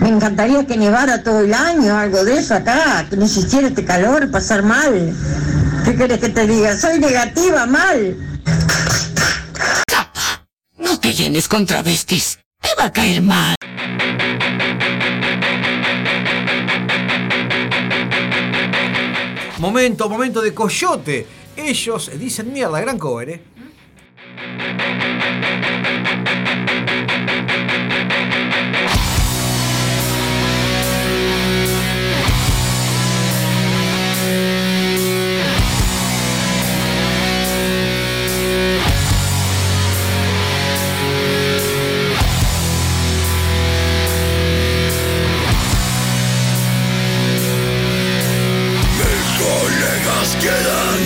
Me encantaría que nevara todo el año, algo de eso acá, que no existiera este calor, pasar mal. ¿Qué querés que te diga? Soy negativa, mal. No te llenes con travestis. Te va a caer mal. Momento, momento de coyote. Ellos dicen mierda, gran cover, ¿eh? Colegas quedan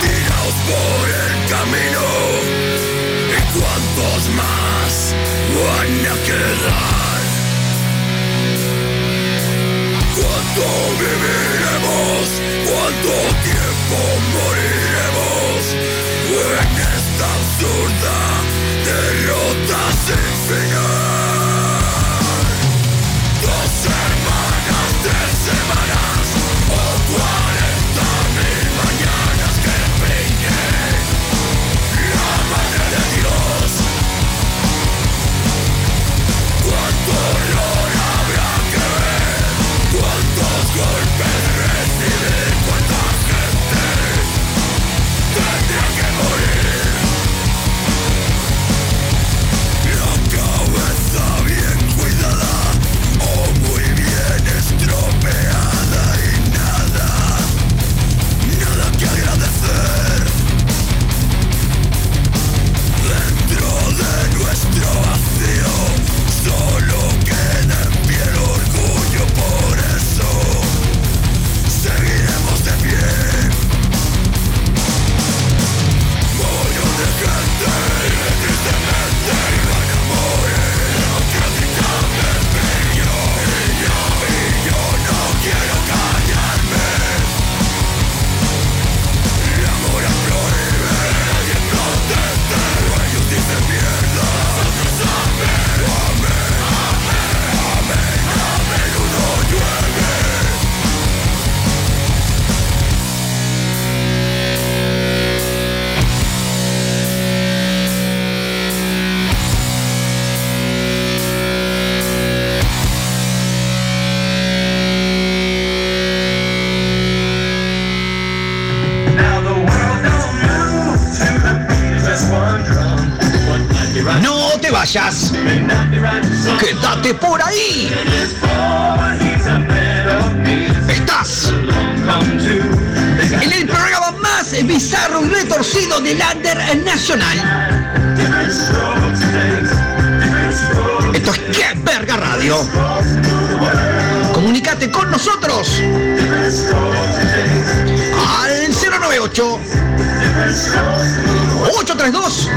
tirados por el camino y cuántos más van a quedar. ¿Cuánto viviremos? ¿Cuánto tiempo moriremos en esta absurda derrota sin final? Dos semanas, tres semanas vayas. Quédate por ahí. Estás en el programa más bizarro y retorcido del Under Nacional. Esto es ¡Qué verga radio! Comunicate con nosotros al 098 832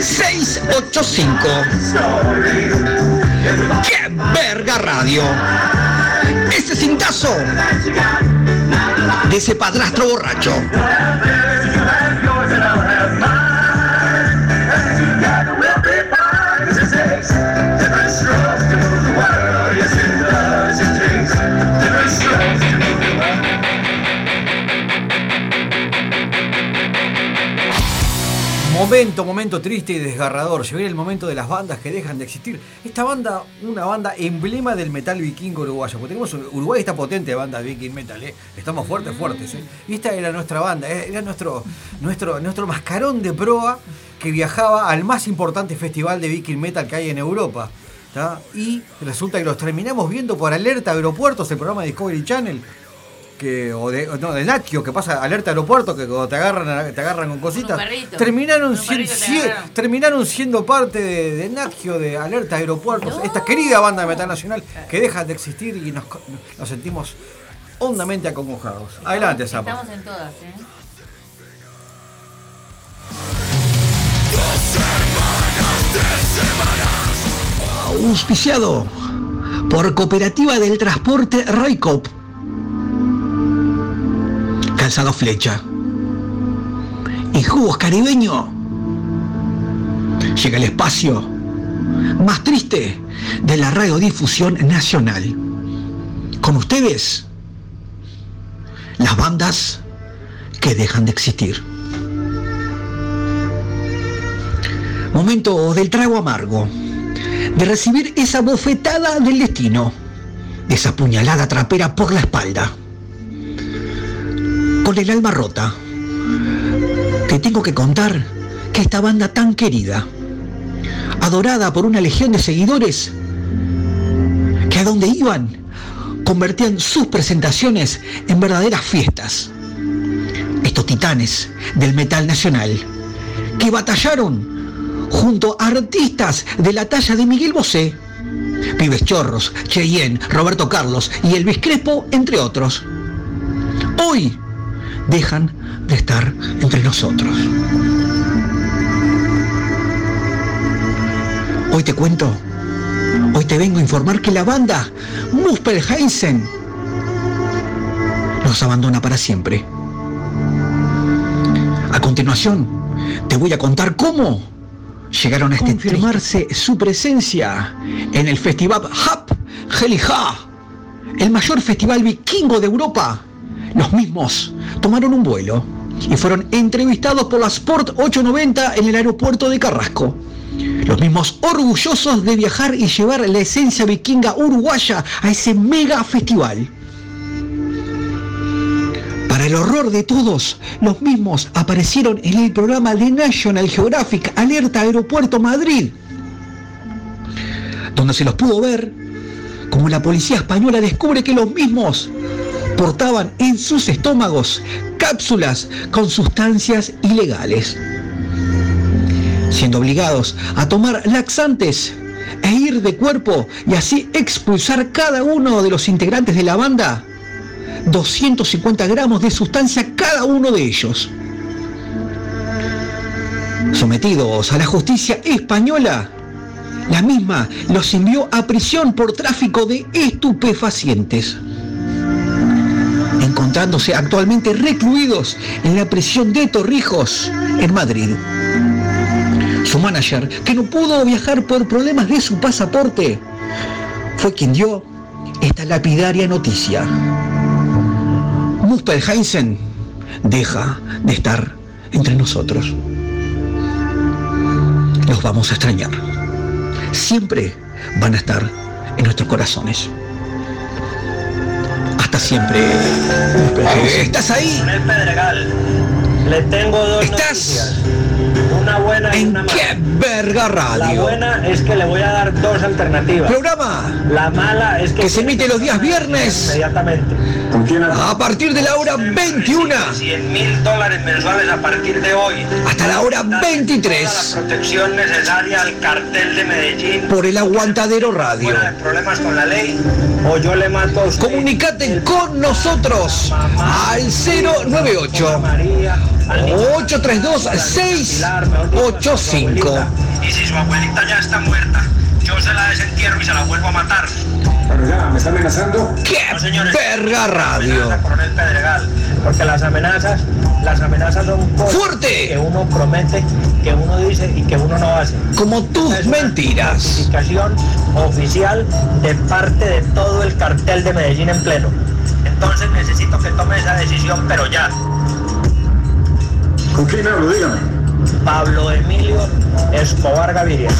685 ¡Qué verga radio! Ese cintazo de ese padrastro borracho. Momento, momento triste y desgarrador. Viene el momento de las bandas que dejan de existir. Esta banda, una banda emblema del metal vikingo uruguayo. Porque tenemos Uruguay está potente de bandas viking metal, ¿eh? Estamos fuertes, fuertes, ¿eh? Y esta era nuestra banda, ¿eh? era nuestro, nuestro, nuestro mascarón de proa que viajaba al más importante festival de viking metal que hay en Europa. Y resulta que los terminamos viendo por Alerta Aeropuertos, el programa de Discovery Channel. Que, o de, no, de Natio, que pasa alerta aeropuerto, que cuando te agarran, te agarran con cositas. perrito. Terminaron, Un si- perrito te si- agarra. terminaron siendo parte de, de de Alerta Aeropuertos, esta querida banda de metal nacional que deja de existir y nos, nos sentimos hondamente acongojados. Adelante, Zapa. Estamos en todas, ¿eh? Auspiciado por Cooperativa del Transporte Roicop. Calzado Flecha. Y Jugos Caribeño. Llega el espacio más triste de la radiodifusión nacional. Con ustedes, las bandas que dejan de existir. Momento del trago amargo de recibir esa bofetada del destino, esa puñalada trapera por la espalda. Con el alma rota, te tengo que contar que esta banda tan querida, adorada por una legión de seguidores, que a donde iban convertían sus presentaciones en verdaderas fiestas. Estos titanes del metal nacional, que batallaron junto a artistas de la talla de Miguel Bosé, Pibes Chorros, Cheyenne, Roberto Carlos y Elvis Crespo, entre otros. Hoy dejan de estar entre nosotros. Hoy te cuento, hoy te vengo a informar que la banda Muspelheisen nos abandona para siempre. A continuación, te voy a contar cómo llegaron a confirmarse su presencia en el festival Hap Helija, el mayor festival vikingo de Europa. Los mismos tomaron un vuelo y fueron entrevistados por la Sport 890 en el aeropuerto de Carrasco. Los mismos orgullosos de viajar y llevar la esencia vikinga uruguaya a ese mega festival. Para el horror de todos, los mismos aparecieron en el programa de National Geographic Alerta Aeropuerto Madrid, donde se los pudo ver como la policía española descubre que los mismos portaban en sus estómagos cápsulas con sustancias ilegales, siendo obligados a tomar laxantes e ir de cuerpo y así expulsar cada uno de los integrantes de la banda 250 gramos de sustancia cada uno de ellos. Sometidos a la justicia española, la misma los envió a prisión por tráfico de estupefacientes, encontrándose actualmente recluidos en la prisión de Torrijos, en Madrid. Su manager, que no pudo viajar por problemas de su pasaporte, fue quien dio esta lapidaria noticia. Muspelheisen deja de estar entre nosotros. Los vamos a extrañar. Siempre van a estar en nuestros corazones. Siempre. ¿Estás ahí? el Pedregal. Le tengo dos noticias. Una buena y ¿En una mala. qué verga La radio? buena es que le voy a dar dos alternativas. Programa La mala es que, que se emite los días viernes inmediatamente. a partir de la hora 21 100 mil dólares mensuales a partir de hoy. hasta la hora Toda 23 la protección necesaria al cartel de Medellín. por el Aguantadero Radio. Problemas con la ley o yo le mato a usted. Comunicate con nosotros al 098 832 685. Y si su abuelita ya está muerta, yo se la desentierro y se la vuelvo a matar. Pero ya, ¿me está amenazando? ¡Qué No, señores. radio! Coronel Pedregal, porque las amenazas, las amenazas son cosas ¡Fuerte! que uno promete, que uno dice y que uno no hace. Como tus Es mentiras. notificación oficial de parte de todo el cartel de Medellín en pleno. Entonces necesito que tome esa decisión, pero ya. ¿Con quién hablo? Dígame. Pablo Emilio Escobar Gaviria.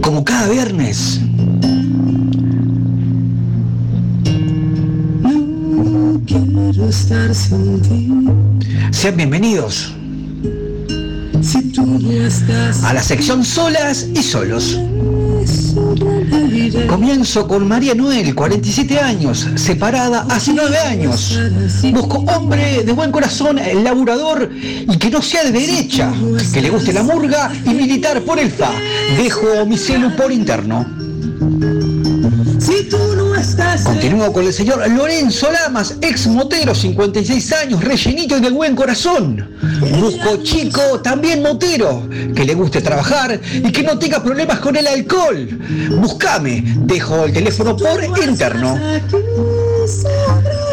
Como cada viernes. Quiero estar sin ti. Sean bienvenidos Si tú no estás, a la sección Solas y Solos. Comienzo con María Noel, 47 años, separada hace 9 años. Busco hombre de buen corazón, laburador y que no sea de derecha, que le guste la murga y militar por el FA. Dejo mi celu por interno. Continúo con el señor Lorenzo Lamas, ex motero, 56 años, rellenito y de buen corazón. Busco chico, también motero, que le guste trabajar y que no tenga problemas con el alcohol. Buscame, dejo el teléfono por interno.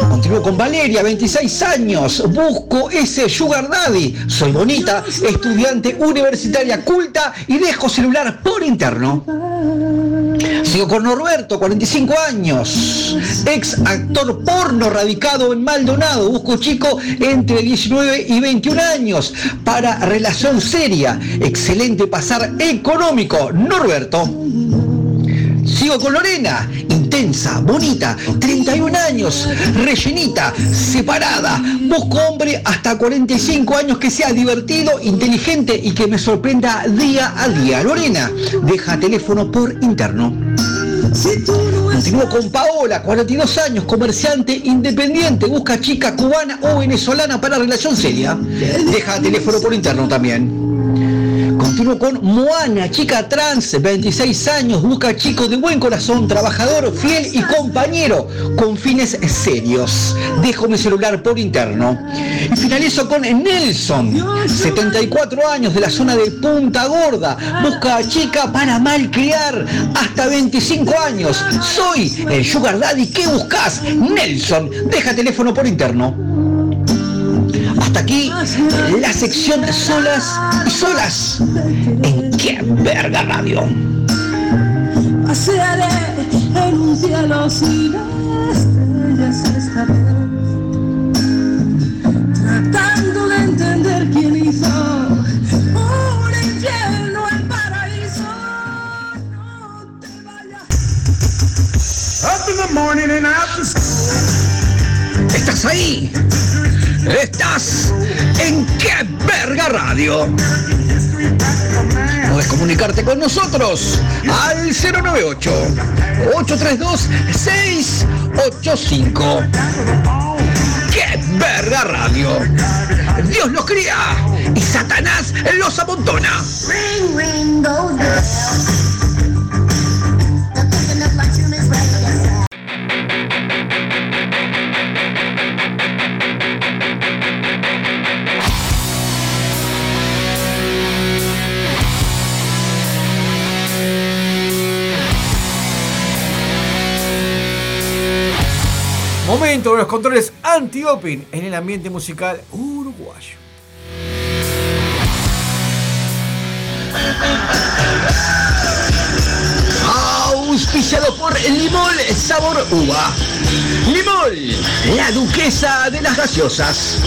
Continúo con Valeria, 26 años. Busco ese Sugar Daddy. Soy bonita, estudiante universitaria culta y dejo celular por interno. Sigo con Norberto, 45 años, ex actor porno radicado en Maldonado. Busco chico entre 19 y 21 años para relación seria. Excelente pasar económico. Norberto. Sigo con Lorena, intensa, bonita, 31 años, rellenita, separada. Busco hombre hasta 45 años que sea divertido, inteligente y que me sorprenda día a día. Lorena, deja teléfono por interno. Continúo con Paola, 42 años, comerciante independiente, busca chica cubana o venezolana para relación seria. Deja teléfono por interno también. Continúo con Moana, chica trans, 26 años, busca chico de buen corazón, trabajador, fiel y compañero, con fines serios. Dejo mi celular por interno. Y finalizo con Nelson, 74 años de la zona de Punta Gorda, busca chica para malcriar, hasta 25 años. Soy el Sugar Daddy, ¿qué buscas? Nelson, deja teléfono por interno. Hasta aquí la sección Solas y Solas en Qué Verga Radio. pasearé en un cielo sin estrellas esta vez. Tratando de entender quién hizo un infierno en paraíso. Up in the morning and out the ¿Estás ahí? Estás en Qué Verga Radio. Puedes comunicarte con nosotros al 098 832 685. ¡Qué verga radio! Dios los cría y Satanás los amontona. Ring, ring, Momento de los controles anti-open en el ambiente musical uruguayo. Auspiciado por Limol Sabor Uva. Limol, la duquesa de las gaseosas.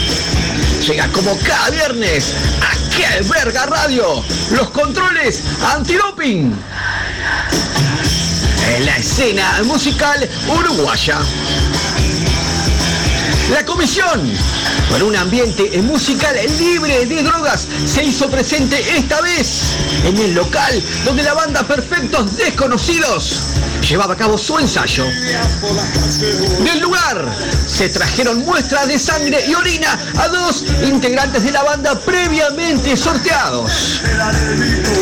Llega como cada viernes a Qué Verga Radio. Los controles antidoping. En la escena musical uruguaya. La comisión, por un ambiente musical libre de drogas, se hizo presente esta vez en el local donde la banda Perfectos Desconocidos llevaba a cabo su ensayo. Del lugar se trajeron muestras de sangre y orina a dos integrantes de la banda previamente sorteados.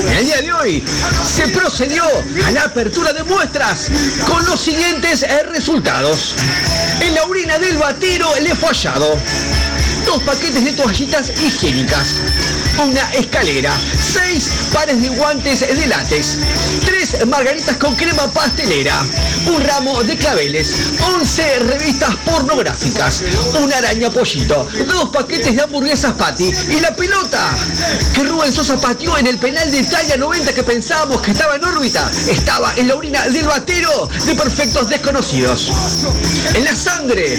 En el día de hoy se procedió a la apertura de muestras con los siguientes resultados. En la orina del batero le fue hallado dos paquetes de toallitas higiénicas, una escalera, seis pares de guantes de látex, tres 10 margaritas con crema pastelera, un ramo de claveles, 11 revistas pornográficas, una araña pollito, dos paquetes de hamburguesas patty y la pelota. Que Rubén Sosa pateó en el penal de Italia 90 que pensábamos que estaba en órbita, estaba en la orina del batero de perfectos desconocidos. En la sangre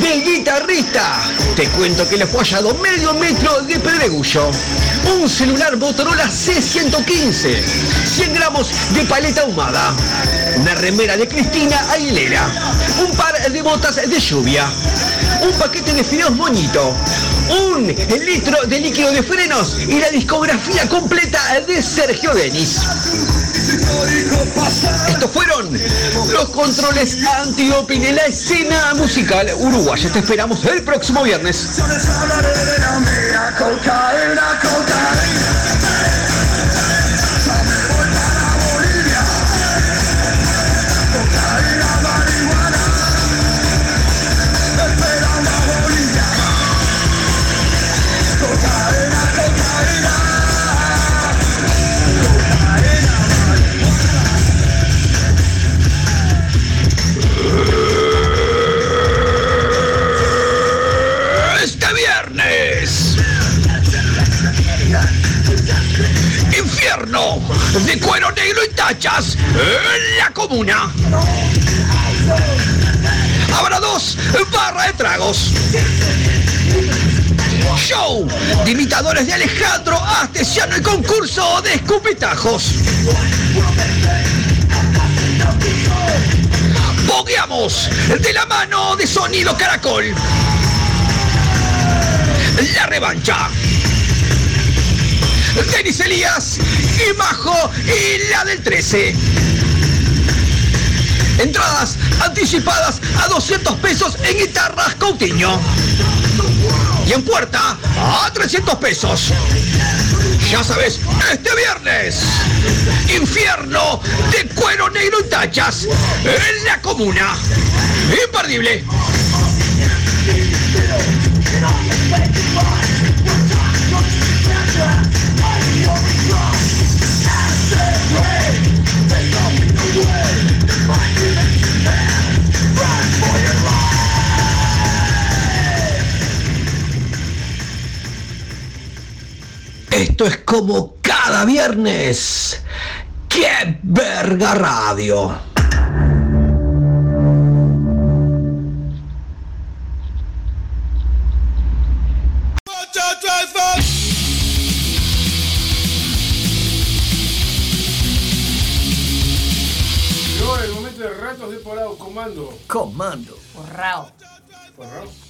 del guitarrista, te cuento que le fue hallado medio metro de pedregullo, un celular Motorola C115, 100 gramos de paleta ahumada, una remera de Cristina Aguilera, un par de botas de lluvia, un paquete de fideos moñito, un litro de líquido de frenos y la discografía completa de Sergio Denis. Estos fueron los controles anti-doping en la escena musical uruguaya. Te esperamos el próximo viernes. De cuero negro y tachas en la comuna. Habrá dos barras de tragos. Show de imitadores de Alejandro Astesiano y concurso de escupitajos. Bogueamos de la mano de Sonido Caracol. La revancha. Denis Elías y Majo y la del 13. Entradas anticipadas a 200 pesos en guitarras Coutinho. Y en puerta a 300 pesos. Ya sabes, este viernes, infierno de cuero negro y tachas en la comuna. Imperdible. Esto es como cada viernes. ¡Qué verga radio! Llegó el momento de ratos de porado, comando. Comando. Porrao. Porrao.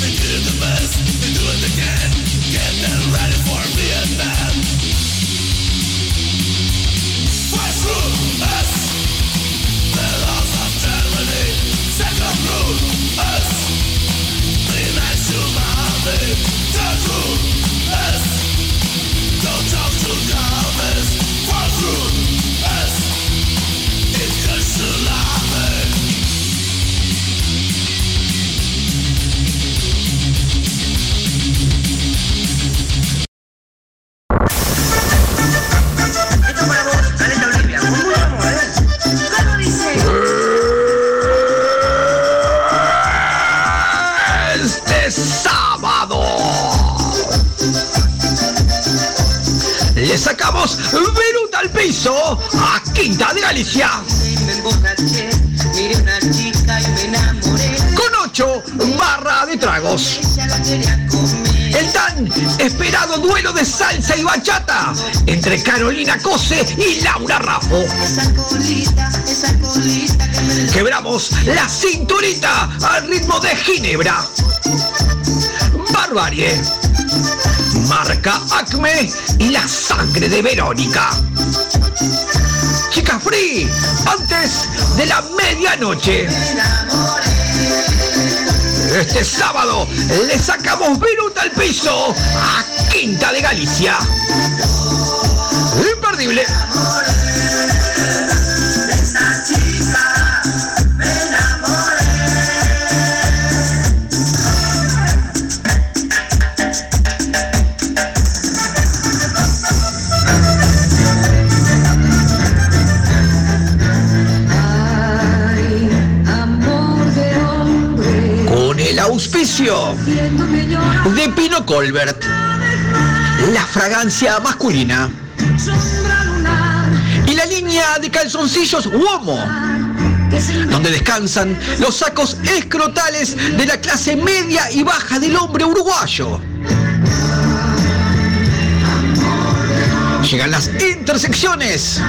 They do the best, they do what they can Get them ready for Vietnam First room, us The laws of Germany Second room, us The national army Third room, us Don't talk to governments Fourth through. De Galicia. Con 8 barra de tragos. El tan esperado duelo de salsa y bachata entre Carolina Cose y Laura Raffo. Quebramos la cinturita al ritmo de Ginebra. Barbarie. Marca Acme y la sangre de Verónica. Chica Free, antes de la medianoche. Este sábado le sacamos Viruta al piso a Quinta de Galicia. Imperdible. De Pino Colbert, la fragancia masculina y la línea de calzoncillos Uomo, donde descansan los sacos escrotales de la clase media y baja del hombre uruguayo. Llegan las intersecciones,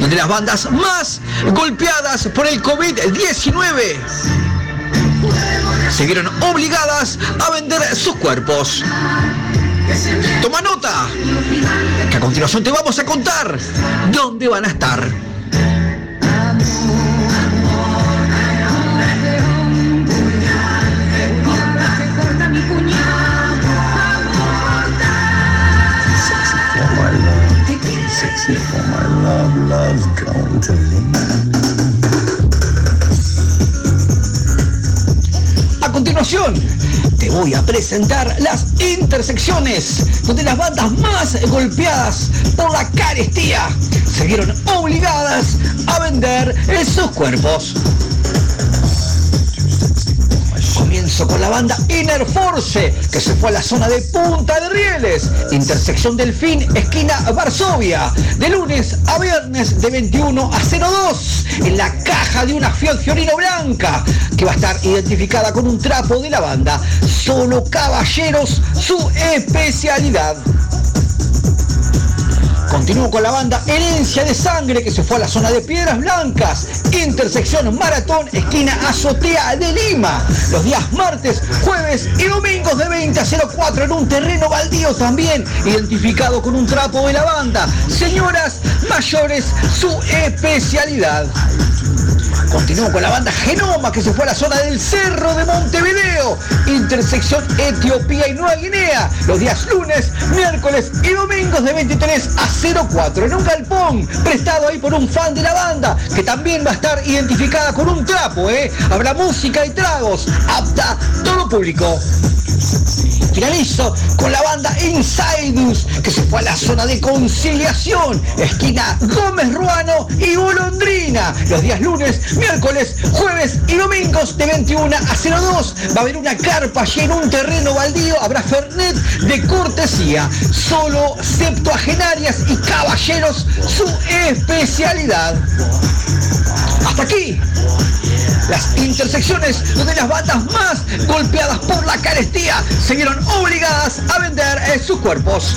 donde las bandas más golpeadas por el COVID-19 se vieron obligadas a vender sus cuerpos. Toma nota, que a continuación te vamos a contar dónde van a estar. Sexy for my love, love's gone to A te voy a presentar las intersecciones donde las bandas más golpeadas por la carestía se vieron obligadas a vender sus cuerpos. Comienzo con la banda Inner Force, que se fue a la zona de Punta de Rieles, intersección Delfín, esquina Varsovia, de lunes a viernes de 21 a 02, en la caja de una Fiat Fiorino blanca, que va a estar identificada con un trapo de la banda. Solo caballeros, su especialidad. Continúo con la banda Herencia de Sangre que se fue a la zona de Piedras Blancas, intersección Maratón, esquina Azotea de Lima, los días martes, jueves y domingos de 20 a 04 en un terreno baldío también, identificado con un trapo de la banda. Señoras mayores, su especialidad. Continúo con la banda Genoma que se fue a la zona del Cerro de Montevideo, intersección Etiopía y Nueva Guinea, los días lunes, miércoles y domingos de 23 a 04 en un galpón prestado ahí por un fan de la banda que también va a estar identificada con un trapo, ¿eh? Habrá música y tragos, apta todo público. Finalizo con la banda Insidus, que se fue a la zona de conciliación, esquina Gómez Ruano y Golondrina. Los días lunes, miércoles, jueves y domingos de 21 a 02. Va a haber una carpa allí en un terreno baldío. Habrá Fernet de cortesía. Solo septuagenarias y caballeros, su especialidad. Aquí las intersecciones donde las bandas más golpeadas por la carestía se vieron obligadas a vender eh, sus cuerpos.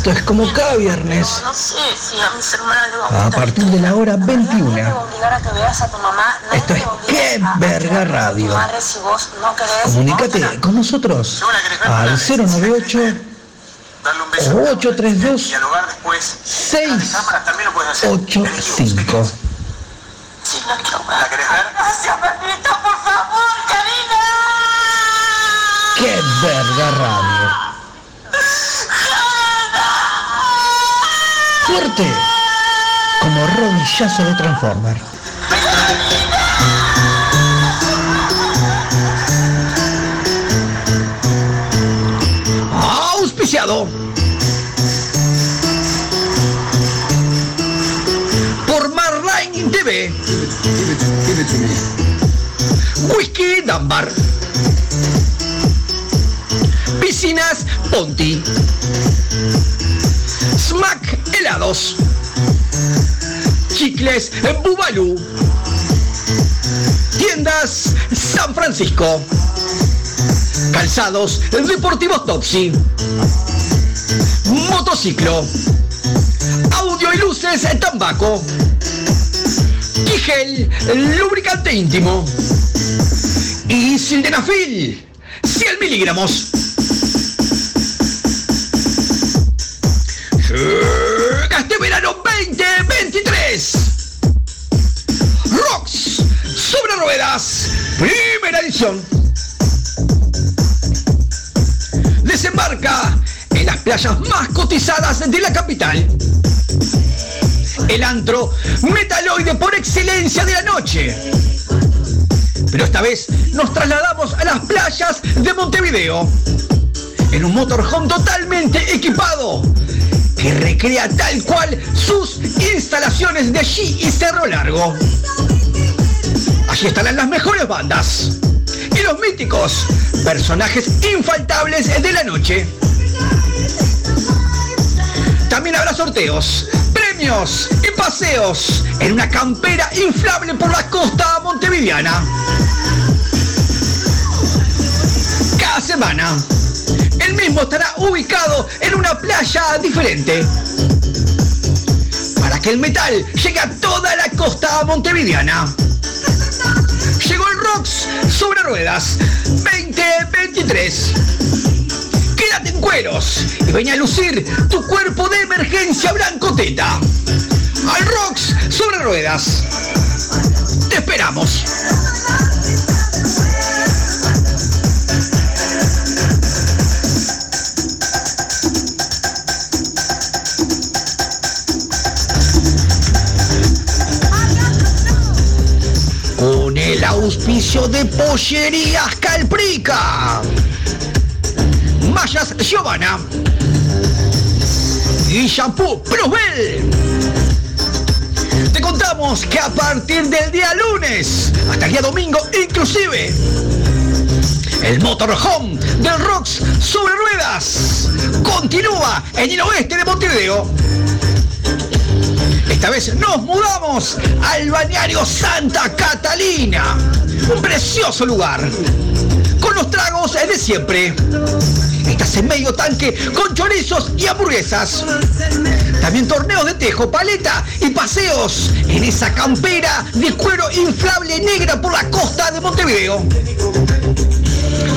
Esto es como cada viernes, No sé si a mis hermanas le va a partir de la hora 21. obligar a que veas a tu mamá. No Esto es ¡Qué verga radio! si no. Comunícate con nosotros al 098 832 685. Sí, la quiero ver. ¿La querés ver? Gracias, Pepito, por favor, Karina. ¡Qué verga radio! Fuerte, como rodillazo de Transformer. Auspiciado Whisky Dunbar. Piscinas Ponti. Smack Helados. Chicles Bubalú. Tiendas San Francisco. Calzados Deportivos Topsy. Motociclo. Audio y luces Tambaco. Tigel Lubricante íntimo. Y Sildenafil. 100 miligramos. Verano 2023. Rocks sobre ruedas. Primera edición. Desembarca en las playas más cotizadas de la capital. El antro metaloide por excelencia de la noche. Pero esta vez nos trasladamos a las playas de Montevideo. En un motorhome totalmente equipado que recrea tal cual sus instalaciones de allí y Cerro Largo. Allí estarán las mejores bandas y los míticos personajes infaltables de la noche. También habrá sorteos, premios y paseos en una campera inflable por la costa montevideana. Cada semana, mismo estará ubicado en una playa diferente. Para que el metal llegue a toda la costa montevideana. Llegó el Rocks sobre ruedas 2023. Quédate en cueros y ven a lucir tu cuerpo de emergencia blanco teta. Al Rocks sobre ruedas. Te esperamos. Auspicio de Pollerías Calprica. Mayas Giovanna. Y Shampoo Plusbel. Te contamos que a partir del día lunes hasta el día domingo inclusive, el motorhome del Rocks sobre ruedas continúa en el oeste de Montevideo. Esta vez nos mudamos al balneario Santa Catalina. Un precioso lugar. Con los tragos de siempre. Estás en medio tanque con chorizos y hamburguesas. También torneos de tejo, paleta y paseos en esa campera de cuero inflable negra por la costa de Montevideo.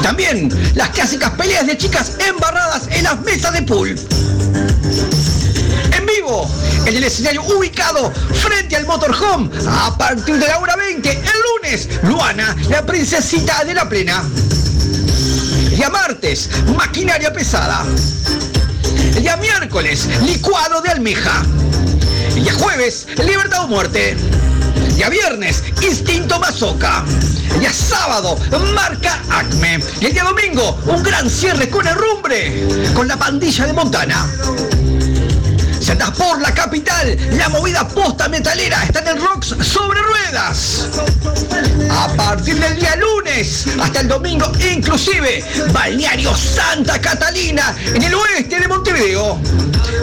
También las clásicas peleas de chicas embarradas en las mesas de pool. En el escenario ubicado frente al motorhome, a partir de la hora 20, el lunes, Luana, la princesita de la plena. El día martes, maquinaria pesada. El día miércoles, licuado de almeja. El día jueves, libertad o muerte. El día viernes, instinto mazoca. El día sábado, marca Acme. Y el día domingo, un gran cierre con herrumbre, con la pandilla de Montana. Si andás por la capital, la movida posta metalera está en el Rocks sobre ruedas. A partir del día lunes hasta el domingo, inclusive, Balneario Santa Catalina, en el oeste de Montevideo.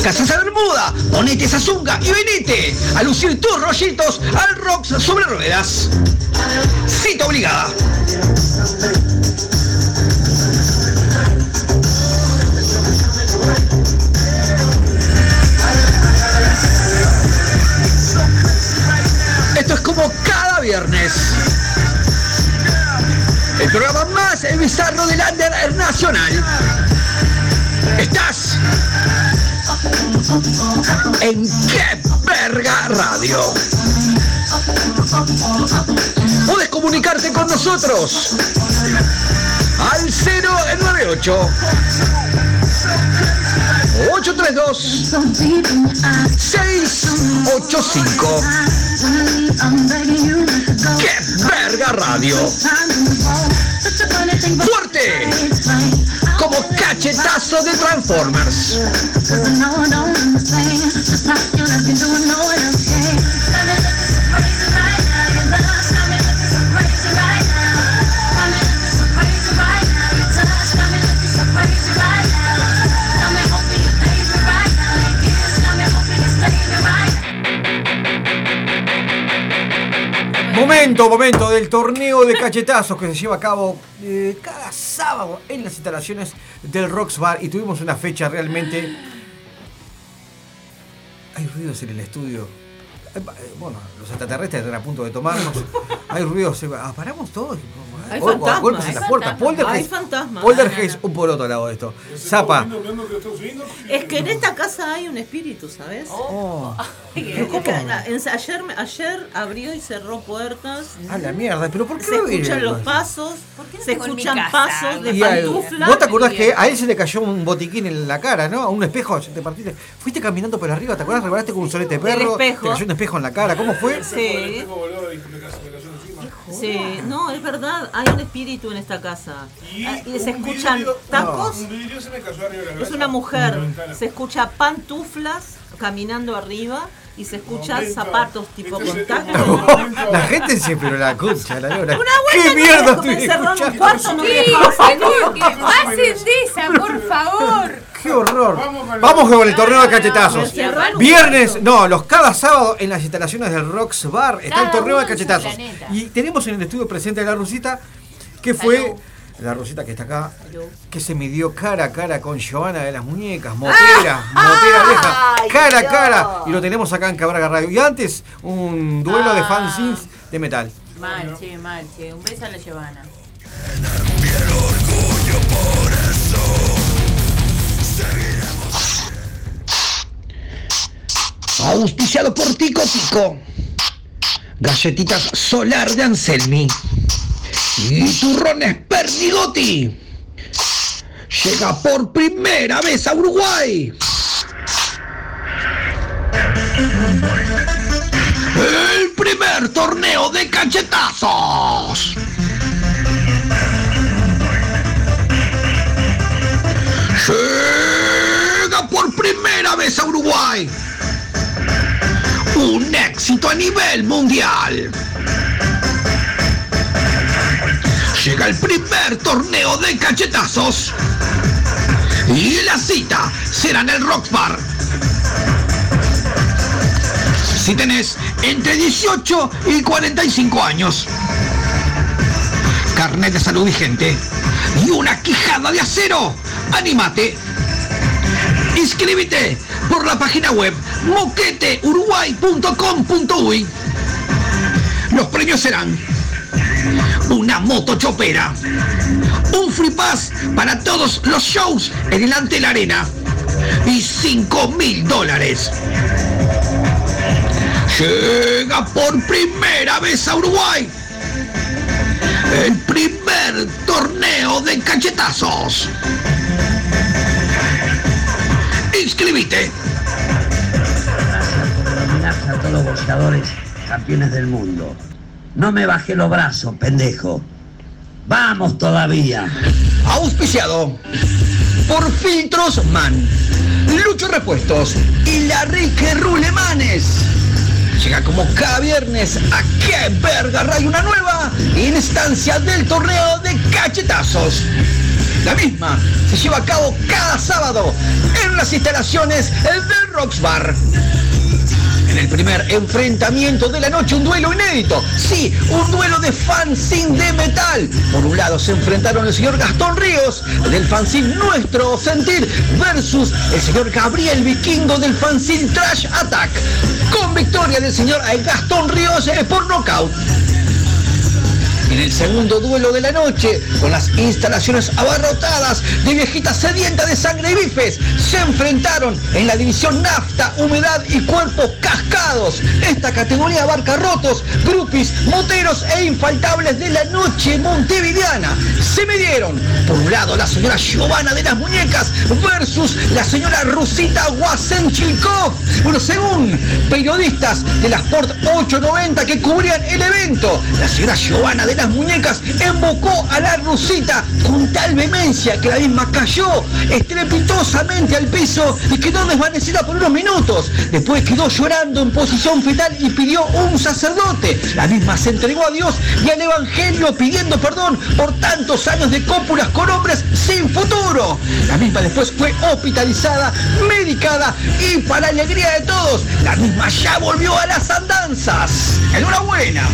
Casas Bermuda, ponete esa zunga y venite a lucir tus rollitos al Rocks sobre ruedas. Cita obligada. Como cada viernes. El programa más bizarro del Under Nacional. Estás en qué verga radio. Puedes comunicarte con nosotros al 098 832 685 ¡Qué verga radio! ¡Fuerte! Como cachetazo de Transformers. Momento, momento del torneo de cachetazos que se lleva a cabo eh, cada sábado en las instalaciones del Rocks Bar y tuvimos una fecha realmente... Hay ruidos en el estudio. Eh, eh, Bueno, los extraterrestres están a punto de tomarnos. Hay ruidos. eh, ah, paramos todos. Hay fantasmas, golpes en hay la puerta. fantasmas. Poltergeist, Hay fantasmas. Poltergeist, un poroto al lado de esto. Zapa. Es que en esta casa hay un espíritu, ¿sabes? Oh. Ayer, ayer abrió y cerró puertas. A la mierda, pero ¿por qué Se no viene? escuchan los pasos, se escuchan pasos de pantuflas. ¿Vos te acordás que a él se le cayó un botiquín en la cara, ¿no? A un espejo, te partiste. Fuiste caminando por arriba, ¿te acuerdas? Rebanaste con un solete de perro. espejo. Te cayó un espejo en la cara. ¿Cómo fue? Sí. Sí, no, es verdad, hay un espíritu en esta casa. Ah, Y, se un escuchan vidrio- tacos. Un vidrio se me cayó arriba de la Es una mujer. Se escucha pantuflas caminando arriba y se escucha Momento. zapatos tipo Este con es el tacos. La gente se pero la concha, la lora. Una ¿Qué mierda me estoy encerró en un escuchando? cuarto, no por favor. ¡Qué horror! Vamos con la- Vamos con el torneo de cachetazos. Viernes, no, los cada sábado en las instalaciones del Rocks Bar está el torneo de cachetazos. Y tenemos en el estudio presente a la Rusita, que fue la Rosita que está acá, que se midió cara a cara con Giovanna de las Muñecas, motera, motera vieja, Ay, cara a cara. Y lo tenemos acá en Cabraga Radio. Y antes, un duelo de Ah. fanzines de metal. Mal, che, mal, che. Un beso a la Giovanna. Auspiciado por Tico Tico. Galletitas Solar de Anselmi. Y turrones Pernigotti. Llega por primera vez a Uruguay. El primer torneo de cachetazos. Primera vez a Uruguay. Un éxito a nivel mundial. Llega el primer torneo de cachetazos. Y la cita será en el Rock Bar. Si tenés entre 18 y 45 años. Carnet de salud vigente. Y una quijada de acero. ¡Anímate! Inscríbete por la página web moqueteuruguay.com.uy. Los premios serán una moto chopera, un free pass para todos los shows en el Ante la Arena y 5 mil dólares. Llega por primera vez a Uruguay el primer torneo de cachetazos. Inscribite. homenaje a todos los boxeadores campeones del mundo. No me bajé los brazos, pendejo. Vamos todavía. Auspiciado por Filtros Man, Lucho Repuestos y la Rique Rulemanes. Llega como cada viernes a qué verga radio una nueva instancia del torneo de cachetazos. La misma se lleva a cabo cada sábado en las instalaciones del Rocks Bar. En el primer enfrentamiento de la noche, un duelo inédito. Sí, un duelo de fanzine de metal. Por un lado se enfrentaron el señor Gastón Ríos del fanzine Nuestro Sentir versus el señor Gabriel Vikingo del fanzine Trash Attack. Con victoria del señor Gastón Ríos eh, por nocaut. En el segundo duelo de la noche, con las instalaciones abarrotadas de viejitas sedientas de sangre y bifes, se enfrentaron en la división nafta, humedad y cuerpos cascados. Esta categoría abarca rotos, grupis, moteros e infaltables de la noche montevideana. Se midieron, por un lado, la señora Giovanna de las Muñecas versus la señora Rusita Wasenchikov. Bueno, según periodistas de la Sport 890 que cubrían el evento, la señora Giovanna de las Muñecas embocó a la Rusita con tal vehemencia que la misma cayó estrepitosamente al piso y quedó desvanecida por unos minutos. Después quedó llorando en posición fetal y pidió un sacerdote. La misma se entregó a Dios y al Evangelio pidiendo perdón por tantos años de cópulas con hombres sin futuro. La misma después fue hospitalizada, medicada y para alegría de todos, la misma ya volvió a las andanzas. Enhorabuena.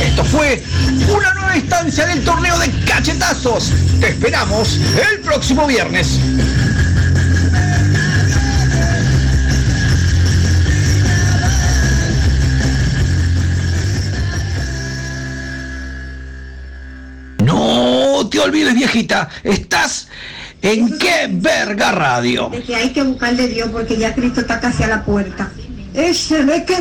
Esto fue una nueva instancia del torneo de cachetazos. Te esperamos el próximo viernes. No te olvides, viejita, estás en qué verga radio. De que hay que buscarle Dios porque ya Cristo está casi a la puerta. Ese de que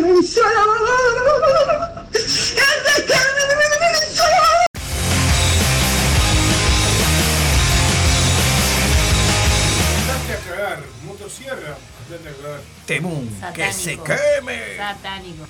venció ¡Ese que venció Andate a cagar, motosierra, andate a cagar. Temún, que se queme. Satánico.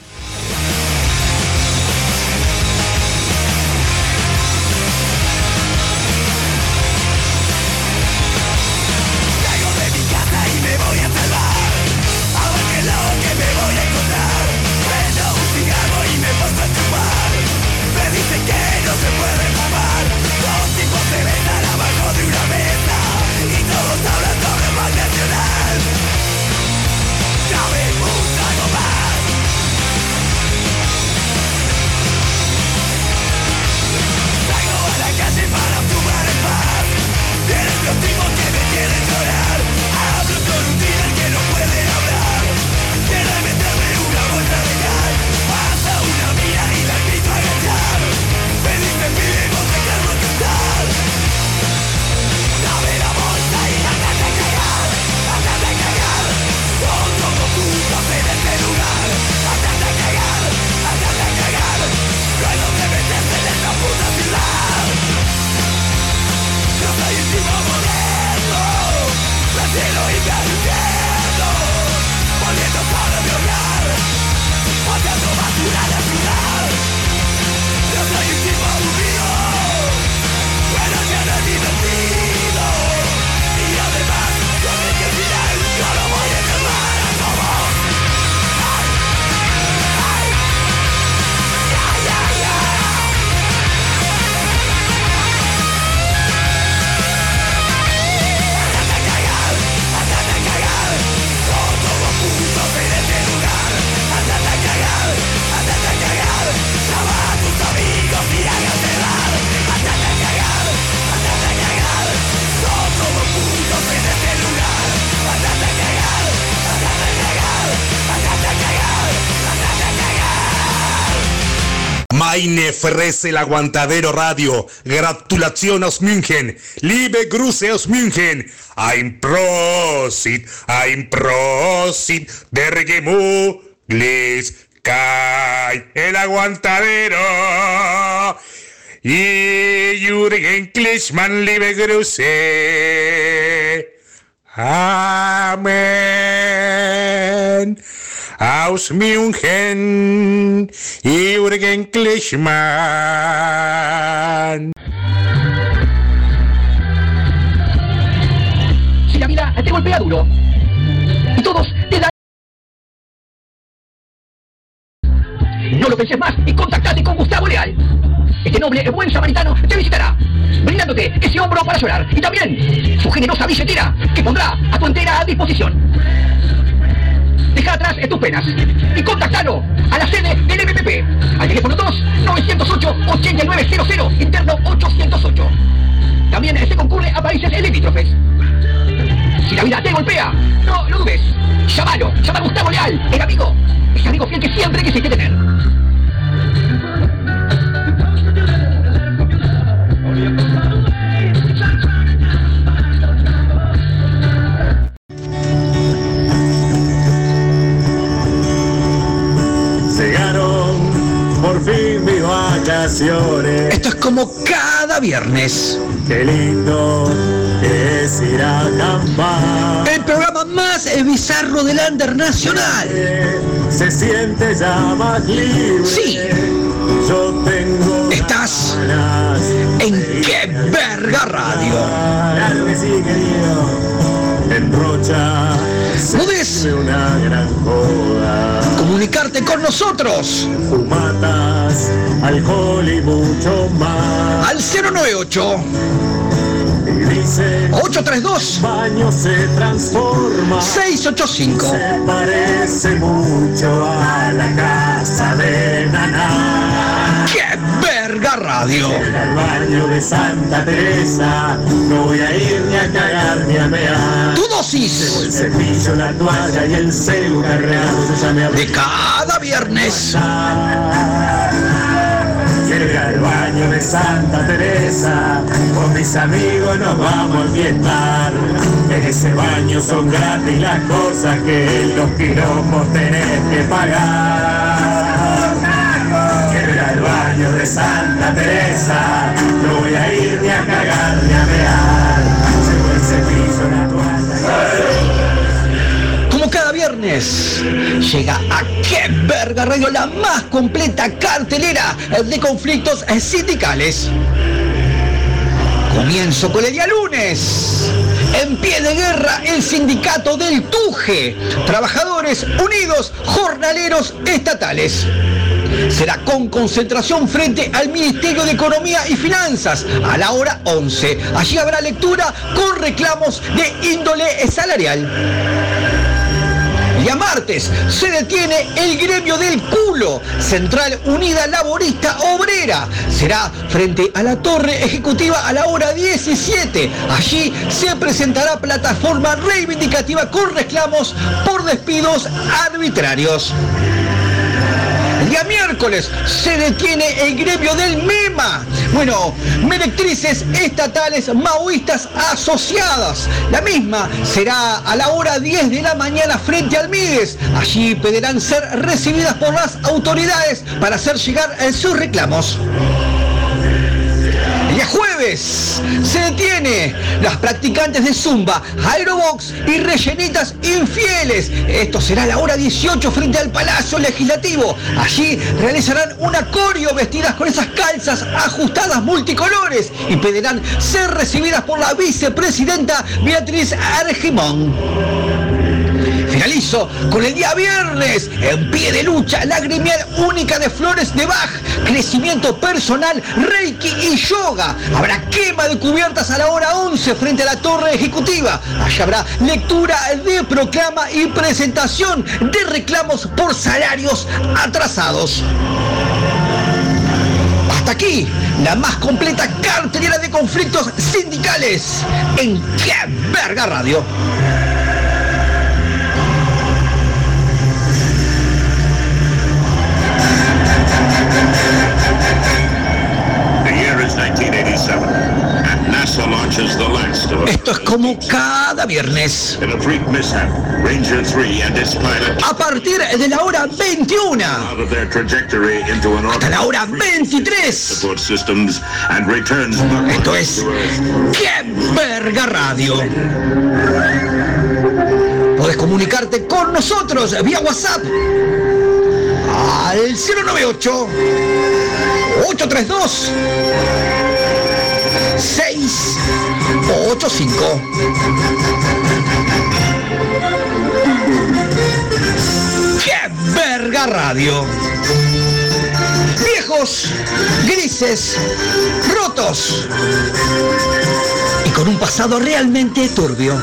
Que Fresse el Aguantadero Radio. Gratulation aus München. Liebe Grüße aus München. Ein Prosit, ein Prosit der Gemütlichkeit. El Aguantadero. Y Jürgen Klischmann, liebe Grüße. Amen. Aus München, Jürgen Klischmann. Si la vida te golpea duro y todos te dan... No lo penses más y contactate con Gustavo Leal. Este noble y buen samaritano te visitará, brindándote ese hombro para llorar y también su generosa billetera que pondrá a tu entera disposición. Deja atrás tus penas y contactalo a la sede del MPP al teléfono 2-908-8900 interno 808. También se concurre a países limítrofes. Si la vida te golpea, no lo dudes. Llámalo, llama a Gustavo Leal, el amigo, ese amigo fiel que siempre quisiste tener. Vacaciones. Esto es como cada viernes. Qué lindo es ir a acampar. El programa más bizarro del Under Nacional. Se siente ya más libre. Sí. Yo tengo Estás en qué verga radio. Claro que sí, querido. En Rocha se ¿Puedes vive una gran joda. comunicarte con nosotros? Fumatas, alcohol y mucho más. Al 098 Y 832 baño se transforma 685 se parece mucho a la casa de Naná. ¡Qué verga radio! al baño de Santa Teresa. No voy a ir ni a cagar ni a mear Tu dosis. El cepillo, la toalla y el celu cargado de cada viernes. Llega al baño de Santa Teresa, con mis amigos nos vamos a enfiestar. En ese baño son gratis las cosas que los quilombos tenés que pagar. Llega al baño de Santa Teresa, no voy a ir ni a cagar ni a mear. Llega a Qué Verga Radio, la más completa cartelera de conflictos sindicales. Comienzo con el día lunes. En pie de guerra, el sindicato del TUGE. Trabajadores Unidos Jornaleros Estatales. Será con concentración frente al Ministerio de Economía y Finanzas a la hora 11. Allí habrá lectura con reclamos de índole salarial. Día martes se detiene el gremio del culo, Central Unida Laborista Obrera. Será frente a la torre ejecutiva a la hora 17. Allí se presentará plataforma reivindicativa con reclamos por despidos arbitrarios. Día miércoles se detiene el gremio del MEMA. Bueno, merectrices estatales maoístas asociadas. La misma será a la hora 10 de la mañana frente al MIDES. Allí pedirán ser recibidas por las autoridades para hacer llegar sus reclamos. Se detiene las practicantes de Zumba, Aerobox y Rellenitas Infieles. Esto será la hora 18 frente al Palacio Legislativo. Allí realizarán una coreo vestidas con esas calzas ajustadas multicolores y pedirán ser recibidas por la vicepresidenta Beatriz Argimón. Con el día viernes, en pie de lucha, la gremial única de flores de Bach, crecimiento personal, reiki y yoga. Habrá quema de cubiertas a la hora 11 frente a la torre ejecutiva. Allá habrá lectura de proclama y presentación de reclamos por salarios atrasados. Hasta aquí, la más completa cartelera de conflictos sindicales en ¡Qué Verga Radio! Esto es como cada viernes. a freak mishap. Ranger 3 and its pilot A partir de la hora 21 out of their trajectory into an hasta la hora orbit 23. support systems and returns Esto es ¡Qué Verga Radio! Podés comunicarte con nosotros vía WhatsApp al 098 832 685 ¡Qué verga radio! Viejos, grises, rotos y con un pasado realmente turbio.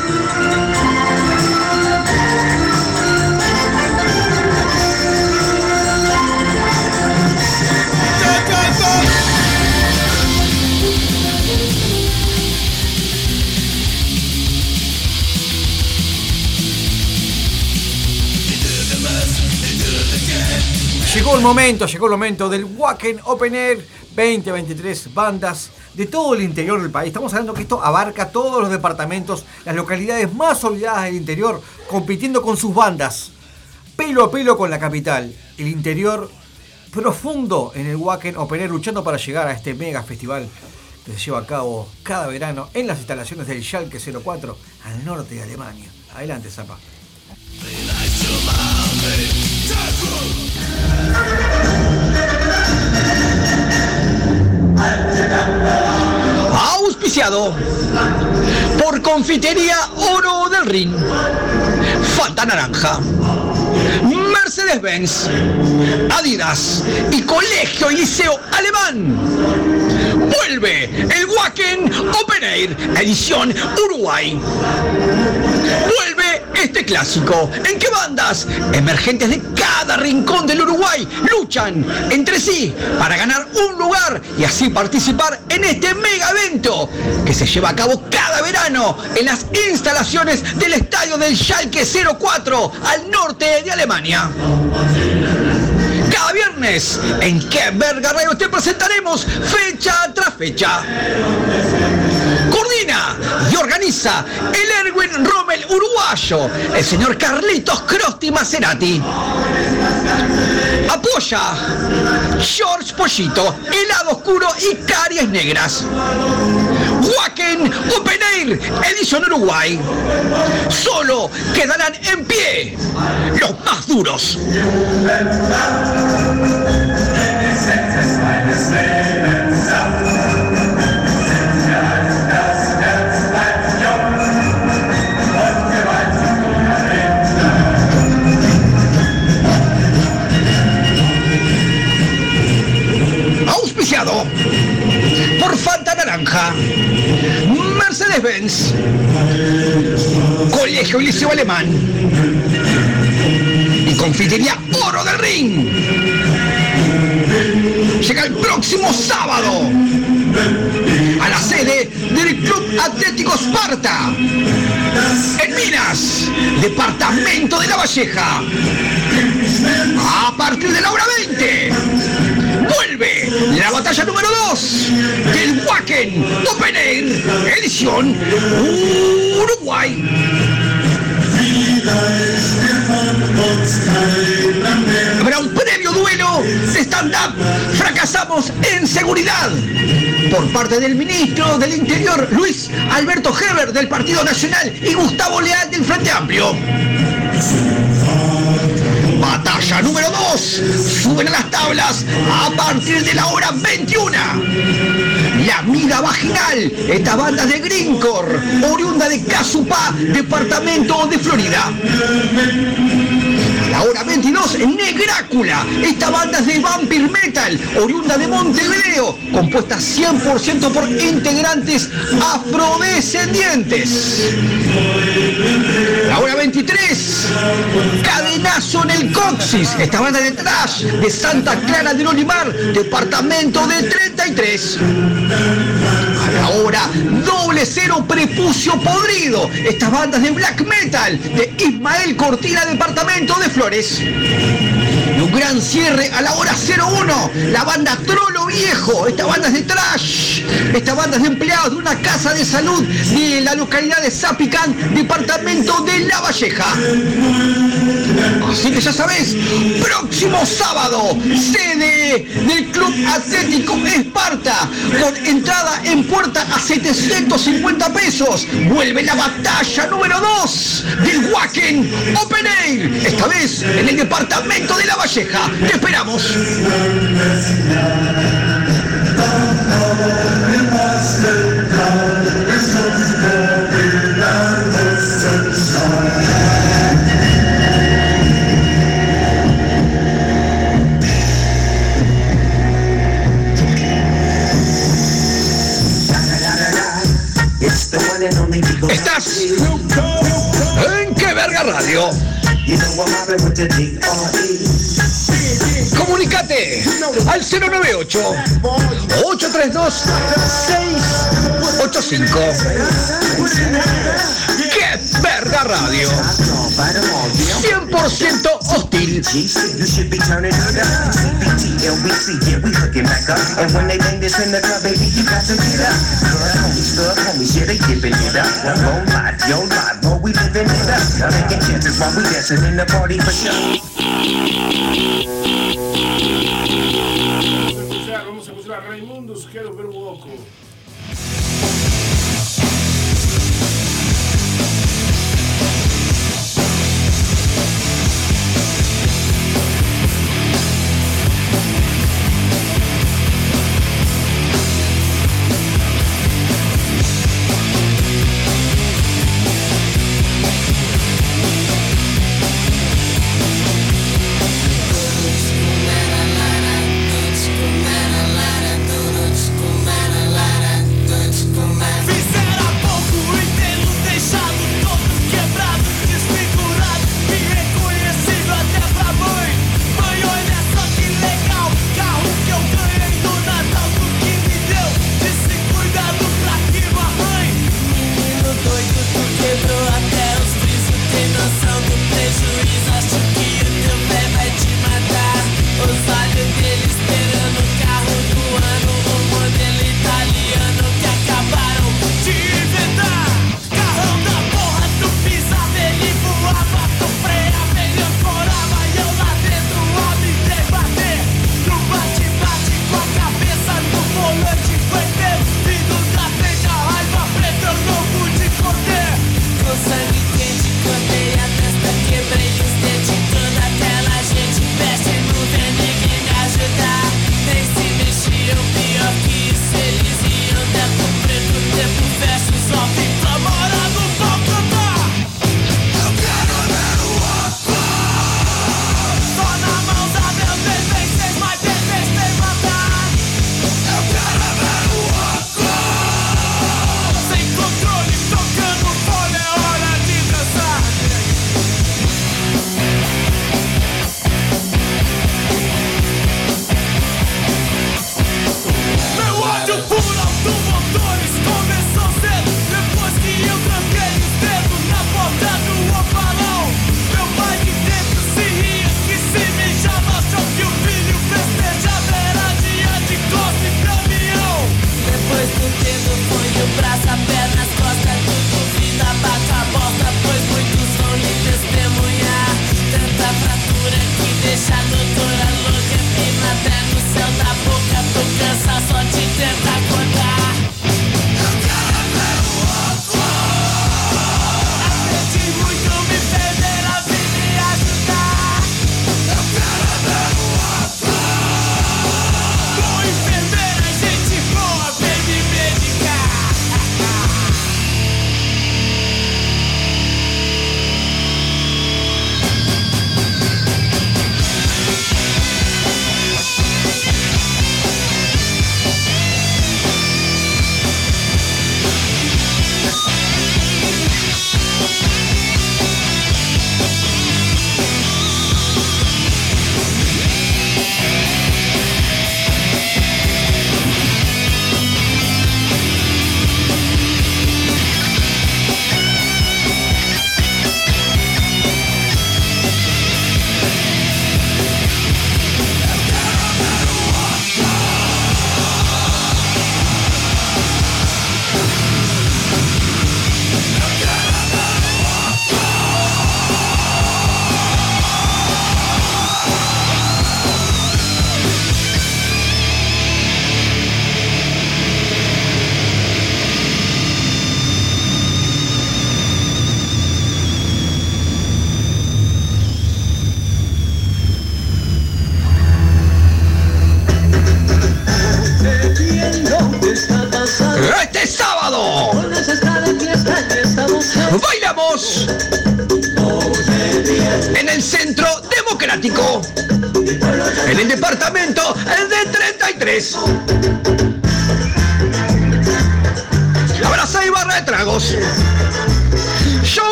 Llegó el momento, llegó el momento del Wacken Open Air 2023, bandas de todo el interior del país. Estamos hablando que esto abarca todos los departamentos, las localidades más olvidadas del interior, compitiendo con sus bandas, pelo a pelo con la capital. El interior profundo en el Wacken Open Air, luchando para llegar a este mega festival que se lleva a cabo cada verano en las instalaciones del Schalke 04 al norte de Alemania. Adelante, Zapa. Auspiciado por Confitería Oro del Rin. Fanta Naranja. Mercedes-Benz, Adidas y Colegio y Liceo Alemán. Vuelve el Wacken Open Air, edición Uruguay. Vuelve este clásico en que bandas emergentes de cada rincón del Uruguay luchan entre sí para ganar un lugar y así participar en este mega evento que se lleva a cabo cada verano en las instalaciones del estadio del Schalke 04 al norte de Alemania. Cada viernes en Que Verga Radio te presentaremos fecha tras fecha. Organiza el Erwin Rommel uruguayo, el señor Carlitos Crosti Maserati. Apoya George Pollito, helado oscuro y caries negras. Wacken Open Air, edición Uruguay. Solo quedarán en pie los más duros. Por Fanta Naranja, Mercedes-Benz, Colegio Liceo Alemán y Confitería Oro del Ring. Llega el próximo sábado a la sede del Club Atlético Esparta en Minas, departamento de La Valleja. A partir de la hora 20 vuelve la batalla número 2 del Wacken Open Air, edición Uruguay. Habrá stand-up. Fracasamos en seguridad por parte del ministro del Interior, Luis Alberto Heber del Partido Nacional y Gustavo Leal del Frente Amplio. Batalla número 2. Suben a las tablas a partir de la hora 21. La Amiga Vaginal, esta banda de Greencore, oriunda de Casupá, departamento de Florida. A la hora 22, Negrácula, esta banda es de Vampire Metal, oriunda de Montevideo, compuesta 100% por integrantes afrodescendientes. La hora 23, Cadenazo en el Coxis, esta banda de trash de Santa Clara del Olimar, departamento de 33. A la hora doble cero prepucio podrido, estas bandas de black metal de Ismael Cortina, departamento de Flores. Y un gran cierre a la hora 01, la banda Trolo Viejo, esta banda es de trash, esta banda es de empleados de una casa de salud de la localidad de Zapicán, departamento de La Valleja. Así que ya sabés, próximo sábado, sede del Club Atlético Esparta, con entrada en puerta a 750 pesos. Vuelve la batalla número 2 del Wacken Open Air, esta vez en el departamento de La Valleja. Te esperamos. Estás en qué verga radio. Comunicate al 098 832 685. ¡Qué verga radio! 100% hostil. dancing in the party for sure.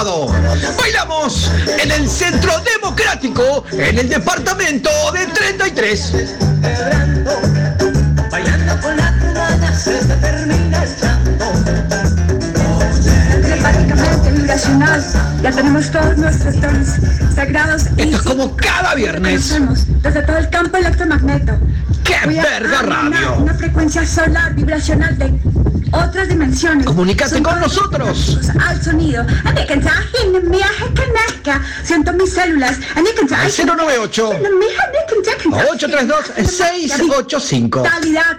Sábado bailamos en el Centro Democrático, en el departamento de 33. Bailando con la cubana se termina el Telepáticamente vibracional, ya tenemos todos nuestros tonos sagrados. Esto es como cada viernes. Desde todo el campo electromagneto. ¡Qué Voy a verga radio! Una frecuencia solar vibracional de otras dimensiones. Comunícate con nosotros. Al sonido. Siento mis células. Al 098 832 685. Calidad.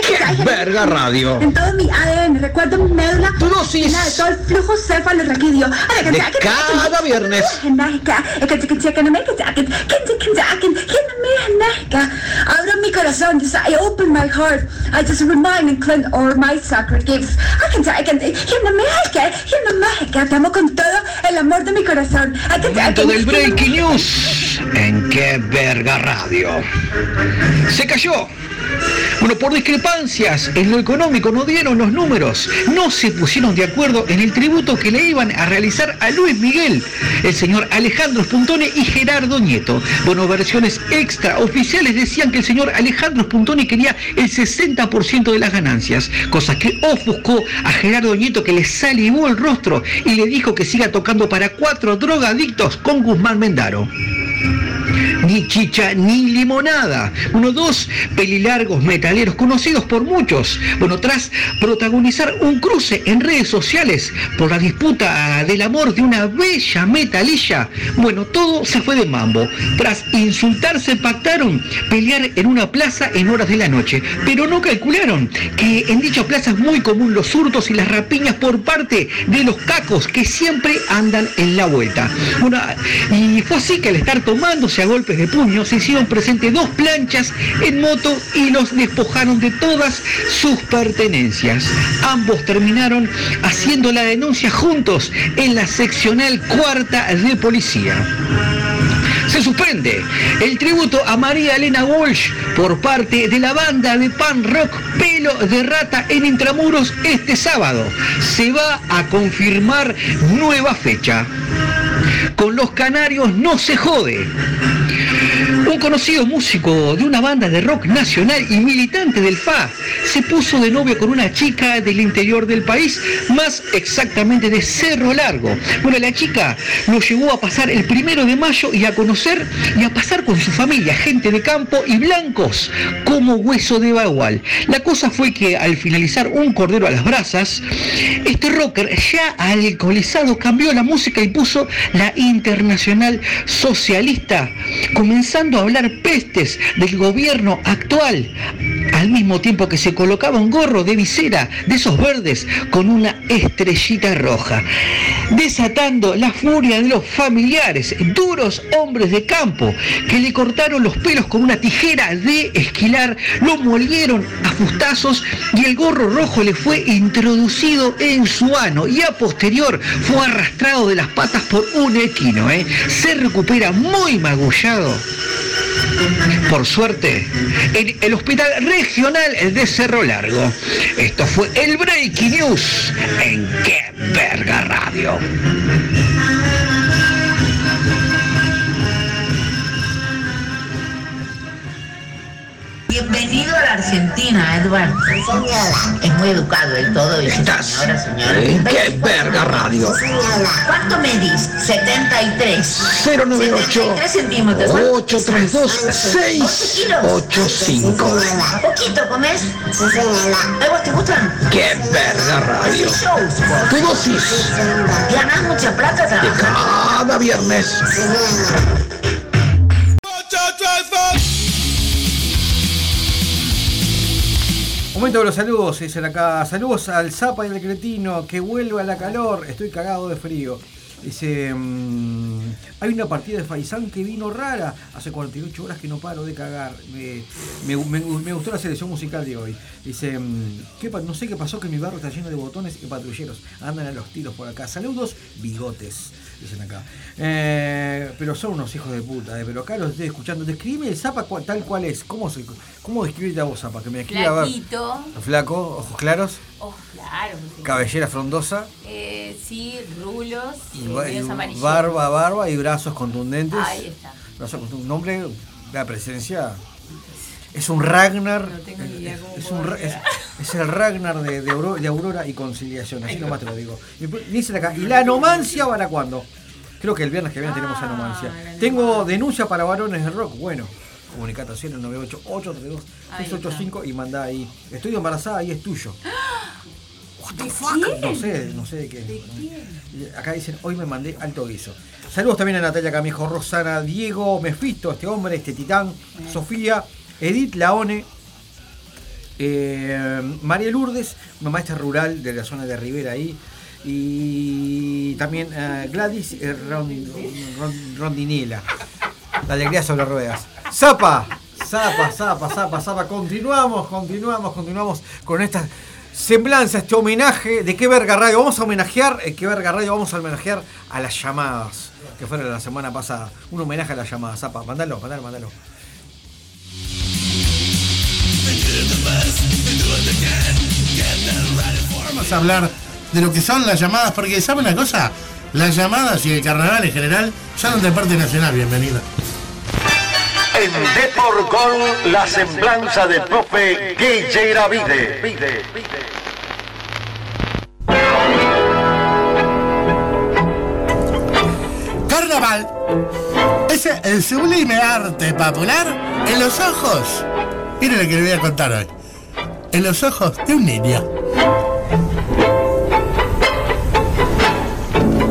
¡Qué verga radio! En todo mi ADN, recuerdo mi médula. Tu dosis. de todo el flujo cefalorraquídeo. De cada viernes. Just I open my heart. I just remind and cleanse all my sacred gifts. I can I can Te amo con todo el amor de mi corazón. I can del Breaking News en Qué Verga Radio. Se cayó. Bueno, por discrepancias en lo económico no dieron los números, no se pusieron de acuerdo en el tributo que le iban a realizar a Luis Miguel, el señor Alejandro Spuntone y Gerardo Nieto. Bueno, versiones extraoficiales decían que el señor Alejandro Spuntone quería el 60% de las ganancias, cosa que ofuscó a Gerardo Nieto que le salivó el rostro y le dijo que siga tocando para cuatro drogadictos con Guzmán Mendaro ni chicha ni limonada. Uno, dos pelilargos metaleros conocidos por muchos. Bueno, tras protagonizar un cruce en redes sociales por la disputa del amor de una bella metalilla, bueno, todo se fue de mambo. Tras insultarse pactaron pelear en una plaza en horas de la noche, pero no calcularon que en dicha plaza es muy común los hurtos y las rapiñas por parte de los cacos que siempre andan en la vuelta. Y fue así que al estar tomándose a golpes de puño se hicieron presentes dos planchas en moto y los despojaron de todas sus pertenencias. Ambos terminaron haciendo la denuncia juntos en la seccional cuarta de policía. Se suspende el tributo a María Elena Walsh por parte de la banda de pan rock Pelo de Rata en Intramuros este sábado. Se va a confirmar nueva fecha. Con los canarios no se jode. Un conocido músico de una banda de rock nacional y militante del FA se puso de novio con una chica del interior del país, más exactamente de Cerro Largo. Bueno, la chica lo llevó a pasar el primero de mayo y a conocer y a pasar con su familia, gente de campo y blancos, como hueso de bagual. La cosa fue que al finalizar un cordero a las brasas, este rocker ya alcoholizado cambió la música y puso la internacional socialista, comenzando a hablar pestes del gobierno actual, al mismo tiempo que se colocaba un gorro de visera de esos verdes con una estrellita roja, desatando la furia de los familiares, duros hombres de campo, que le cortaron los pelos con una tijera de esquilar, lo molieron a fustazos y el gorro rojo le fue introducido en su ano y a posterior fue arrastrado de las patas por un equino. ¿eh? Se recupera muy magullado. Por suerte, en el Hospital Regional de Cerro Largo. Esto fue el Breaking News en Qué Verga Radio. Bienvenido a la Argentina, Eduardo. Es muy educado el todo. Y Estás señora, señora. en Qué Verga Radio. ¿Cuánto medís? 73. 098 73 centímetros. 832 685. ¿Poquito comés? ¿A vos te gustan? Qué verga radio. Tu dosis ¿Ganás mucha plata trabajando? cada viernes. Momento de los saludos, dicen acá. Saludos al Zapa y al Cretino, que vuelva la calor. Estoy cagado de frío. Dice, mm, hay una partida de Faisán que vino rara. Hace 48 horas que no paro de cagar. Me, me- me- gustó la selección musical de hoy. Dice, mm, ¿qué pa- no sé qué pasó que mi barrio está lleno de botones y patrulleros. Andan a los tiros por acá. Saludos, bigotes, dicen acá. Eh, pero son unos hijos de puta, eh, pero acá los estoy escuchando. Describe el Zapa tal cual es. ¿Cómo, se, cómo describirte a vos, Zapa? Que me describa. Flaco, ojos claros, Oh, claro. sí. cabellera frondosa, Eh, sí, rulos y, y, barba, barba y brazos contundentes. Ahí está. Brazos contundentes. Un hombre, la presencia. Es un Ragnar. No tengo ni idea cómo es, un el Ragnar de, de Aurora, de Aurora y Conciliación, así nomás te lo digo. Y después Dicen acá, ¿y la anomancia para cuándo? Creo que el viernes que viene tenemos Ah, anomancia. Tengo denuncia para varones de rock. Bueno, comunicate al 998 832 685 y mandá ahí. Estoy embarazada y es tuyo. What the fuck? No sé, no sé de qué. Y Acá dicen, hoy me mandé alto guiso. Saludos también a Natalia Camijo, Rosana, Diego, Mefisto, este hombre, este titán, Sofía, Edith Laone, eh, María Lourdes, una maestra rural de la zona de Rivera ahí. Y también eh, Gladys eh, Ron- Ron- Rondinela. La alegría sobre ruedas. Zapa, zapa, zapa, zapa, zapa. Continuamos, continuamos, continuamos con esta semblanza, este homenaje de qué verga radio. Vamos a homenajear, eh, qué verga radio, vamos a homenajear a las llamadas que fueron la semana pasada. Un homenaje a las llamadas, zapa. Mándalo, mándalo, mándalo. Vamos a hablar de lo que son las llamadas, porque ¿sabe una cosa? Las llamadas y el carnaval en general son un deporte nacional, bienvenido. En Depor con la semblanza de profe Guille Gravide. Carnaval es el sublime arte popular en los ojos. Miren lo que le voy a contar hoy. En los ojos de un niño.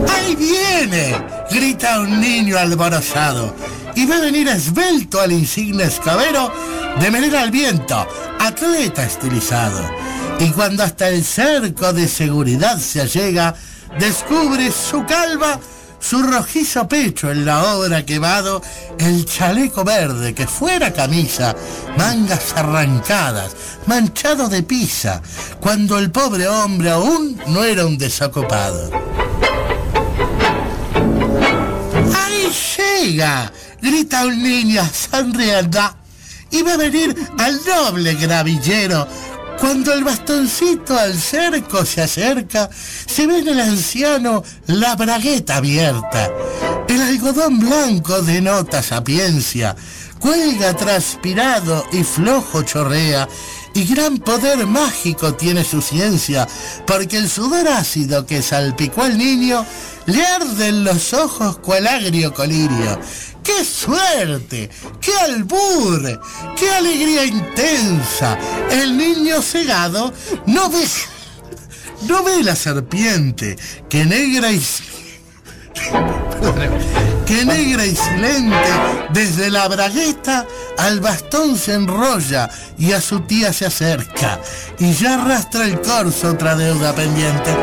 ¡Ahí viene! Grita un niño alborozado. Y ve venir esbelto al insigne escabero de manera al viento, atleta estilizado. Y cuando hasta el cerco de seguridad se allega, descubre su calva, su rojizo pecho en la obra quemado, el chaleco verde que fuera camisa, mangas arrancadas, manchado de pisa, cuando el pobre hombre aún no era un desocupado. ¡Ahí llega! Grita un niño sonriendo y va a venir al noble gravillero. Cuando el bastoncito al cerco se acerca, se ve en el anciano la bragueta abierta. El algodón blanco denota sapiencia, cuelga transpirado y flojo chorrea, y gran poder mágico tiene su ciencia, porque el sudor ácido que salpicó al niño le arde en los ojos cual agrio colirio. ¡Qué suerte! ¡Qué albur! ¡Qué alegría intensa! El niño cegado no ve, no ve la serpiente que negra y que negra y silente desde la bragueta al bastón se enrolla y a su tía se acerca y ya arrastra el corso otra deuda pendiente.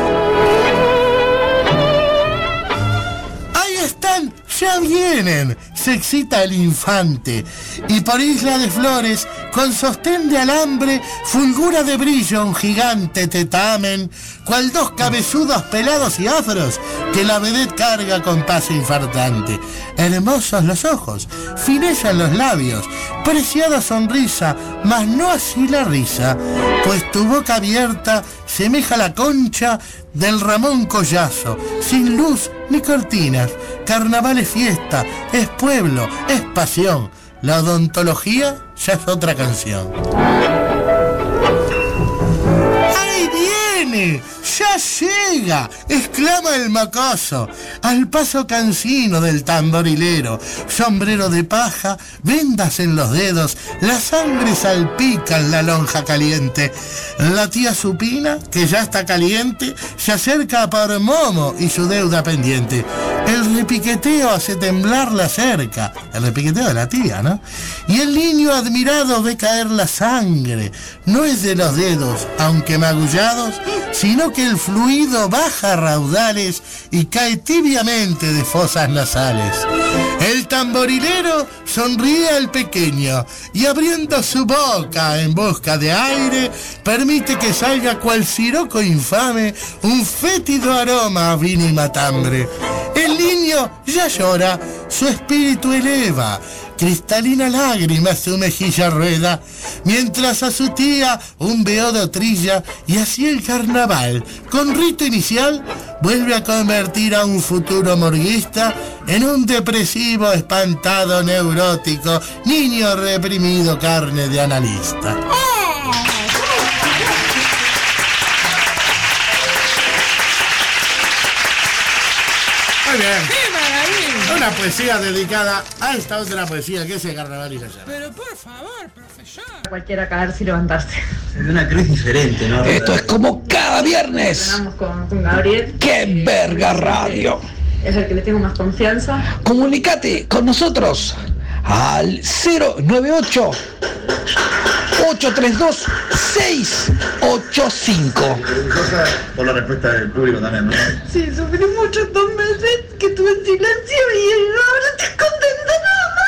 Ya vienen, se excita el infante y por isla de flores con sostén de alambre fulgura de brillo un gigante tetamen cual dos cabezudos pelados y afros que la vedette carga con paso infartante. Hermosos los ojos, fineza en los labios, preciada sonrisa, mas no así la risa, pues tu boca abierta semeja la concha del Ramón Collazo, sin luz ni cortinas. Carnaval es fiesta, es pueblo, es pasión. La odontología ya es otra canción. ¡Ya llega! exclama el macoso, al paso cansino del tamborilero. Sombrero de paja, vendas en los dedos, la sangre salpica en la lonja caliente. La tía supina, que ya está caliente, se acerca por Momo y su deuda pendiente. El repiqueteo hace temblar la cerca, el repiqueteo de la tía, ¿no? Y el niño admirado ve caer la sangre. No es de los dedos, aunque magullados, sino que el fluido baja raudales y cae tibiamente de fosas nasales. El tamborilero sonríe al pequeño y abriendo su boca en busca de aire, permite que salga cual siroco infame un fétido aroma a vino y matambre. El niño ya llora, su espíritu eleva, cristalina lágrima su mejilla rueda, mientras a su tía un beodo trilla y así el carnaval, con rito inicial, vuelve a convertir a un futuro morguista en un depresivo, espantado, neurótico, niño reprimido, carne de analista. Muy bien. Poesía dedicada a esta otra poesía que es el carnaval y la llama. Pero por favor, profesor. Cualquiera caerse y levantarse. Es una cruz diferente, ¿no? Esto es como cada viernes. Con, con Gabriel. ¡Qué verga radio! Es el que le tengo más confianza. Comunicate con nosotros al 098 832 685. Por la respuesta del público también, ¿no? Sí, sufrí mucho dos meses que tuve en silencio y ahora estoy contenta nada más.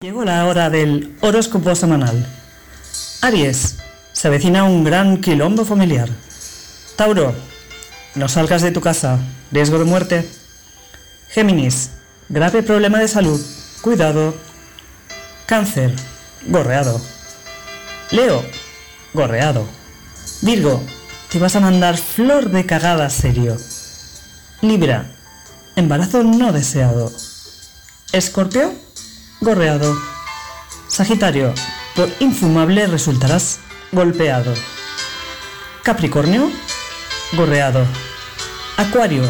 Llegó la hora del horóscopo semanal. Aries, se avecina un gran quilombo familiar. Tauro, no salgas de tu casa, riesgo de muerte. Géminis, grave problema de salud, cuidado. Cáncer, gorreado. Leo, gorreado. Virgo, te vas a mandar flor de cagada serio. Libra, embarazo no deseado. Escorpio, gorreado. Sagitario, por infumable resultarás golpeado. Capricornio, gorreado. Acuario,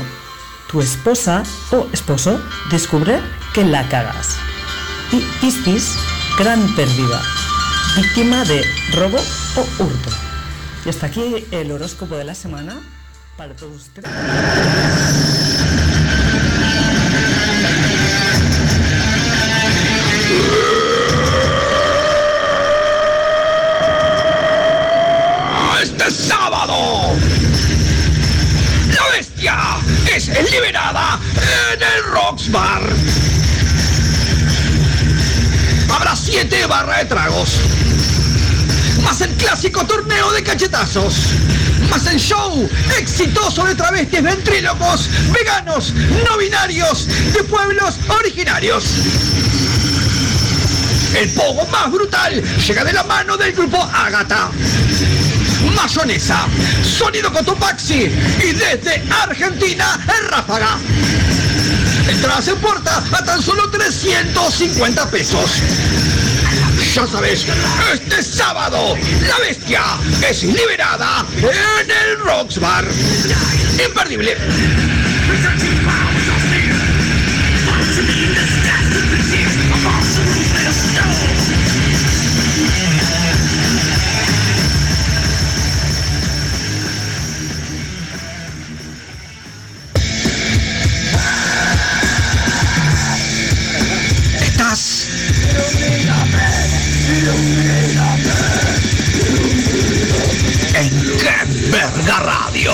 tu esposa o esposo descubre que la cagas. Y gran pérdida, víctima de robo o hurto. Y hasta aquí el horóscopo de la semana para todos ustedes. Este sábado, la bestia es liberada en el Rocks Bar. Habrá siete barras de tragos. Más el clásico torneo de cachetazos. Más el show exitoso de travestis ventrílocos, veganos, no binarios, de pueblos originarios. El pogo más brutal llega de la mano del grupo Ágata. Mayonesa, sonido Cotopaxi y desde Argentina el Ráfaga. Entradas en puerta a tan solo 350 pesos. Ya sabes, este sábado la bestia es liberada en el Rocks Bar. Imperdible. En Qué Verga Radio.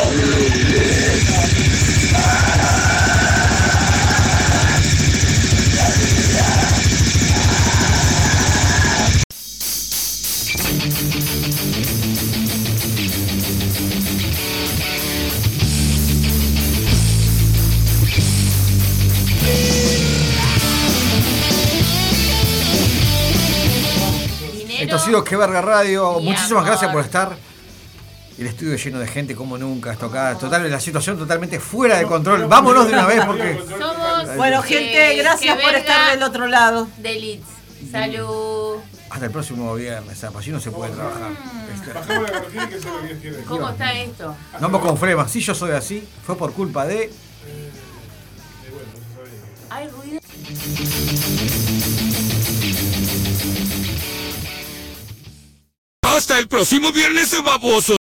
Esto ha sido Que Verga Radio. Muchísimas gracias por estar el estudio lleno de gente como nunca. Total, la situación totalmente fuera de control. Vámonos de una vez porque. Somos bueno, eh, gente, gracias por estar del otro lado. De Leeds. Salud. Hasta el próximo viernes, ah, pues así no se puede trabajar. Mm. Este, ¿Cómo está esto? No me confremas, si yo soy así, fue por culpa de. Hay ruido. Hasta el próximo viernes, babosos.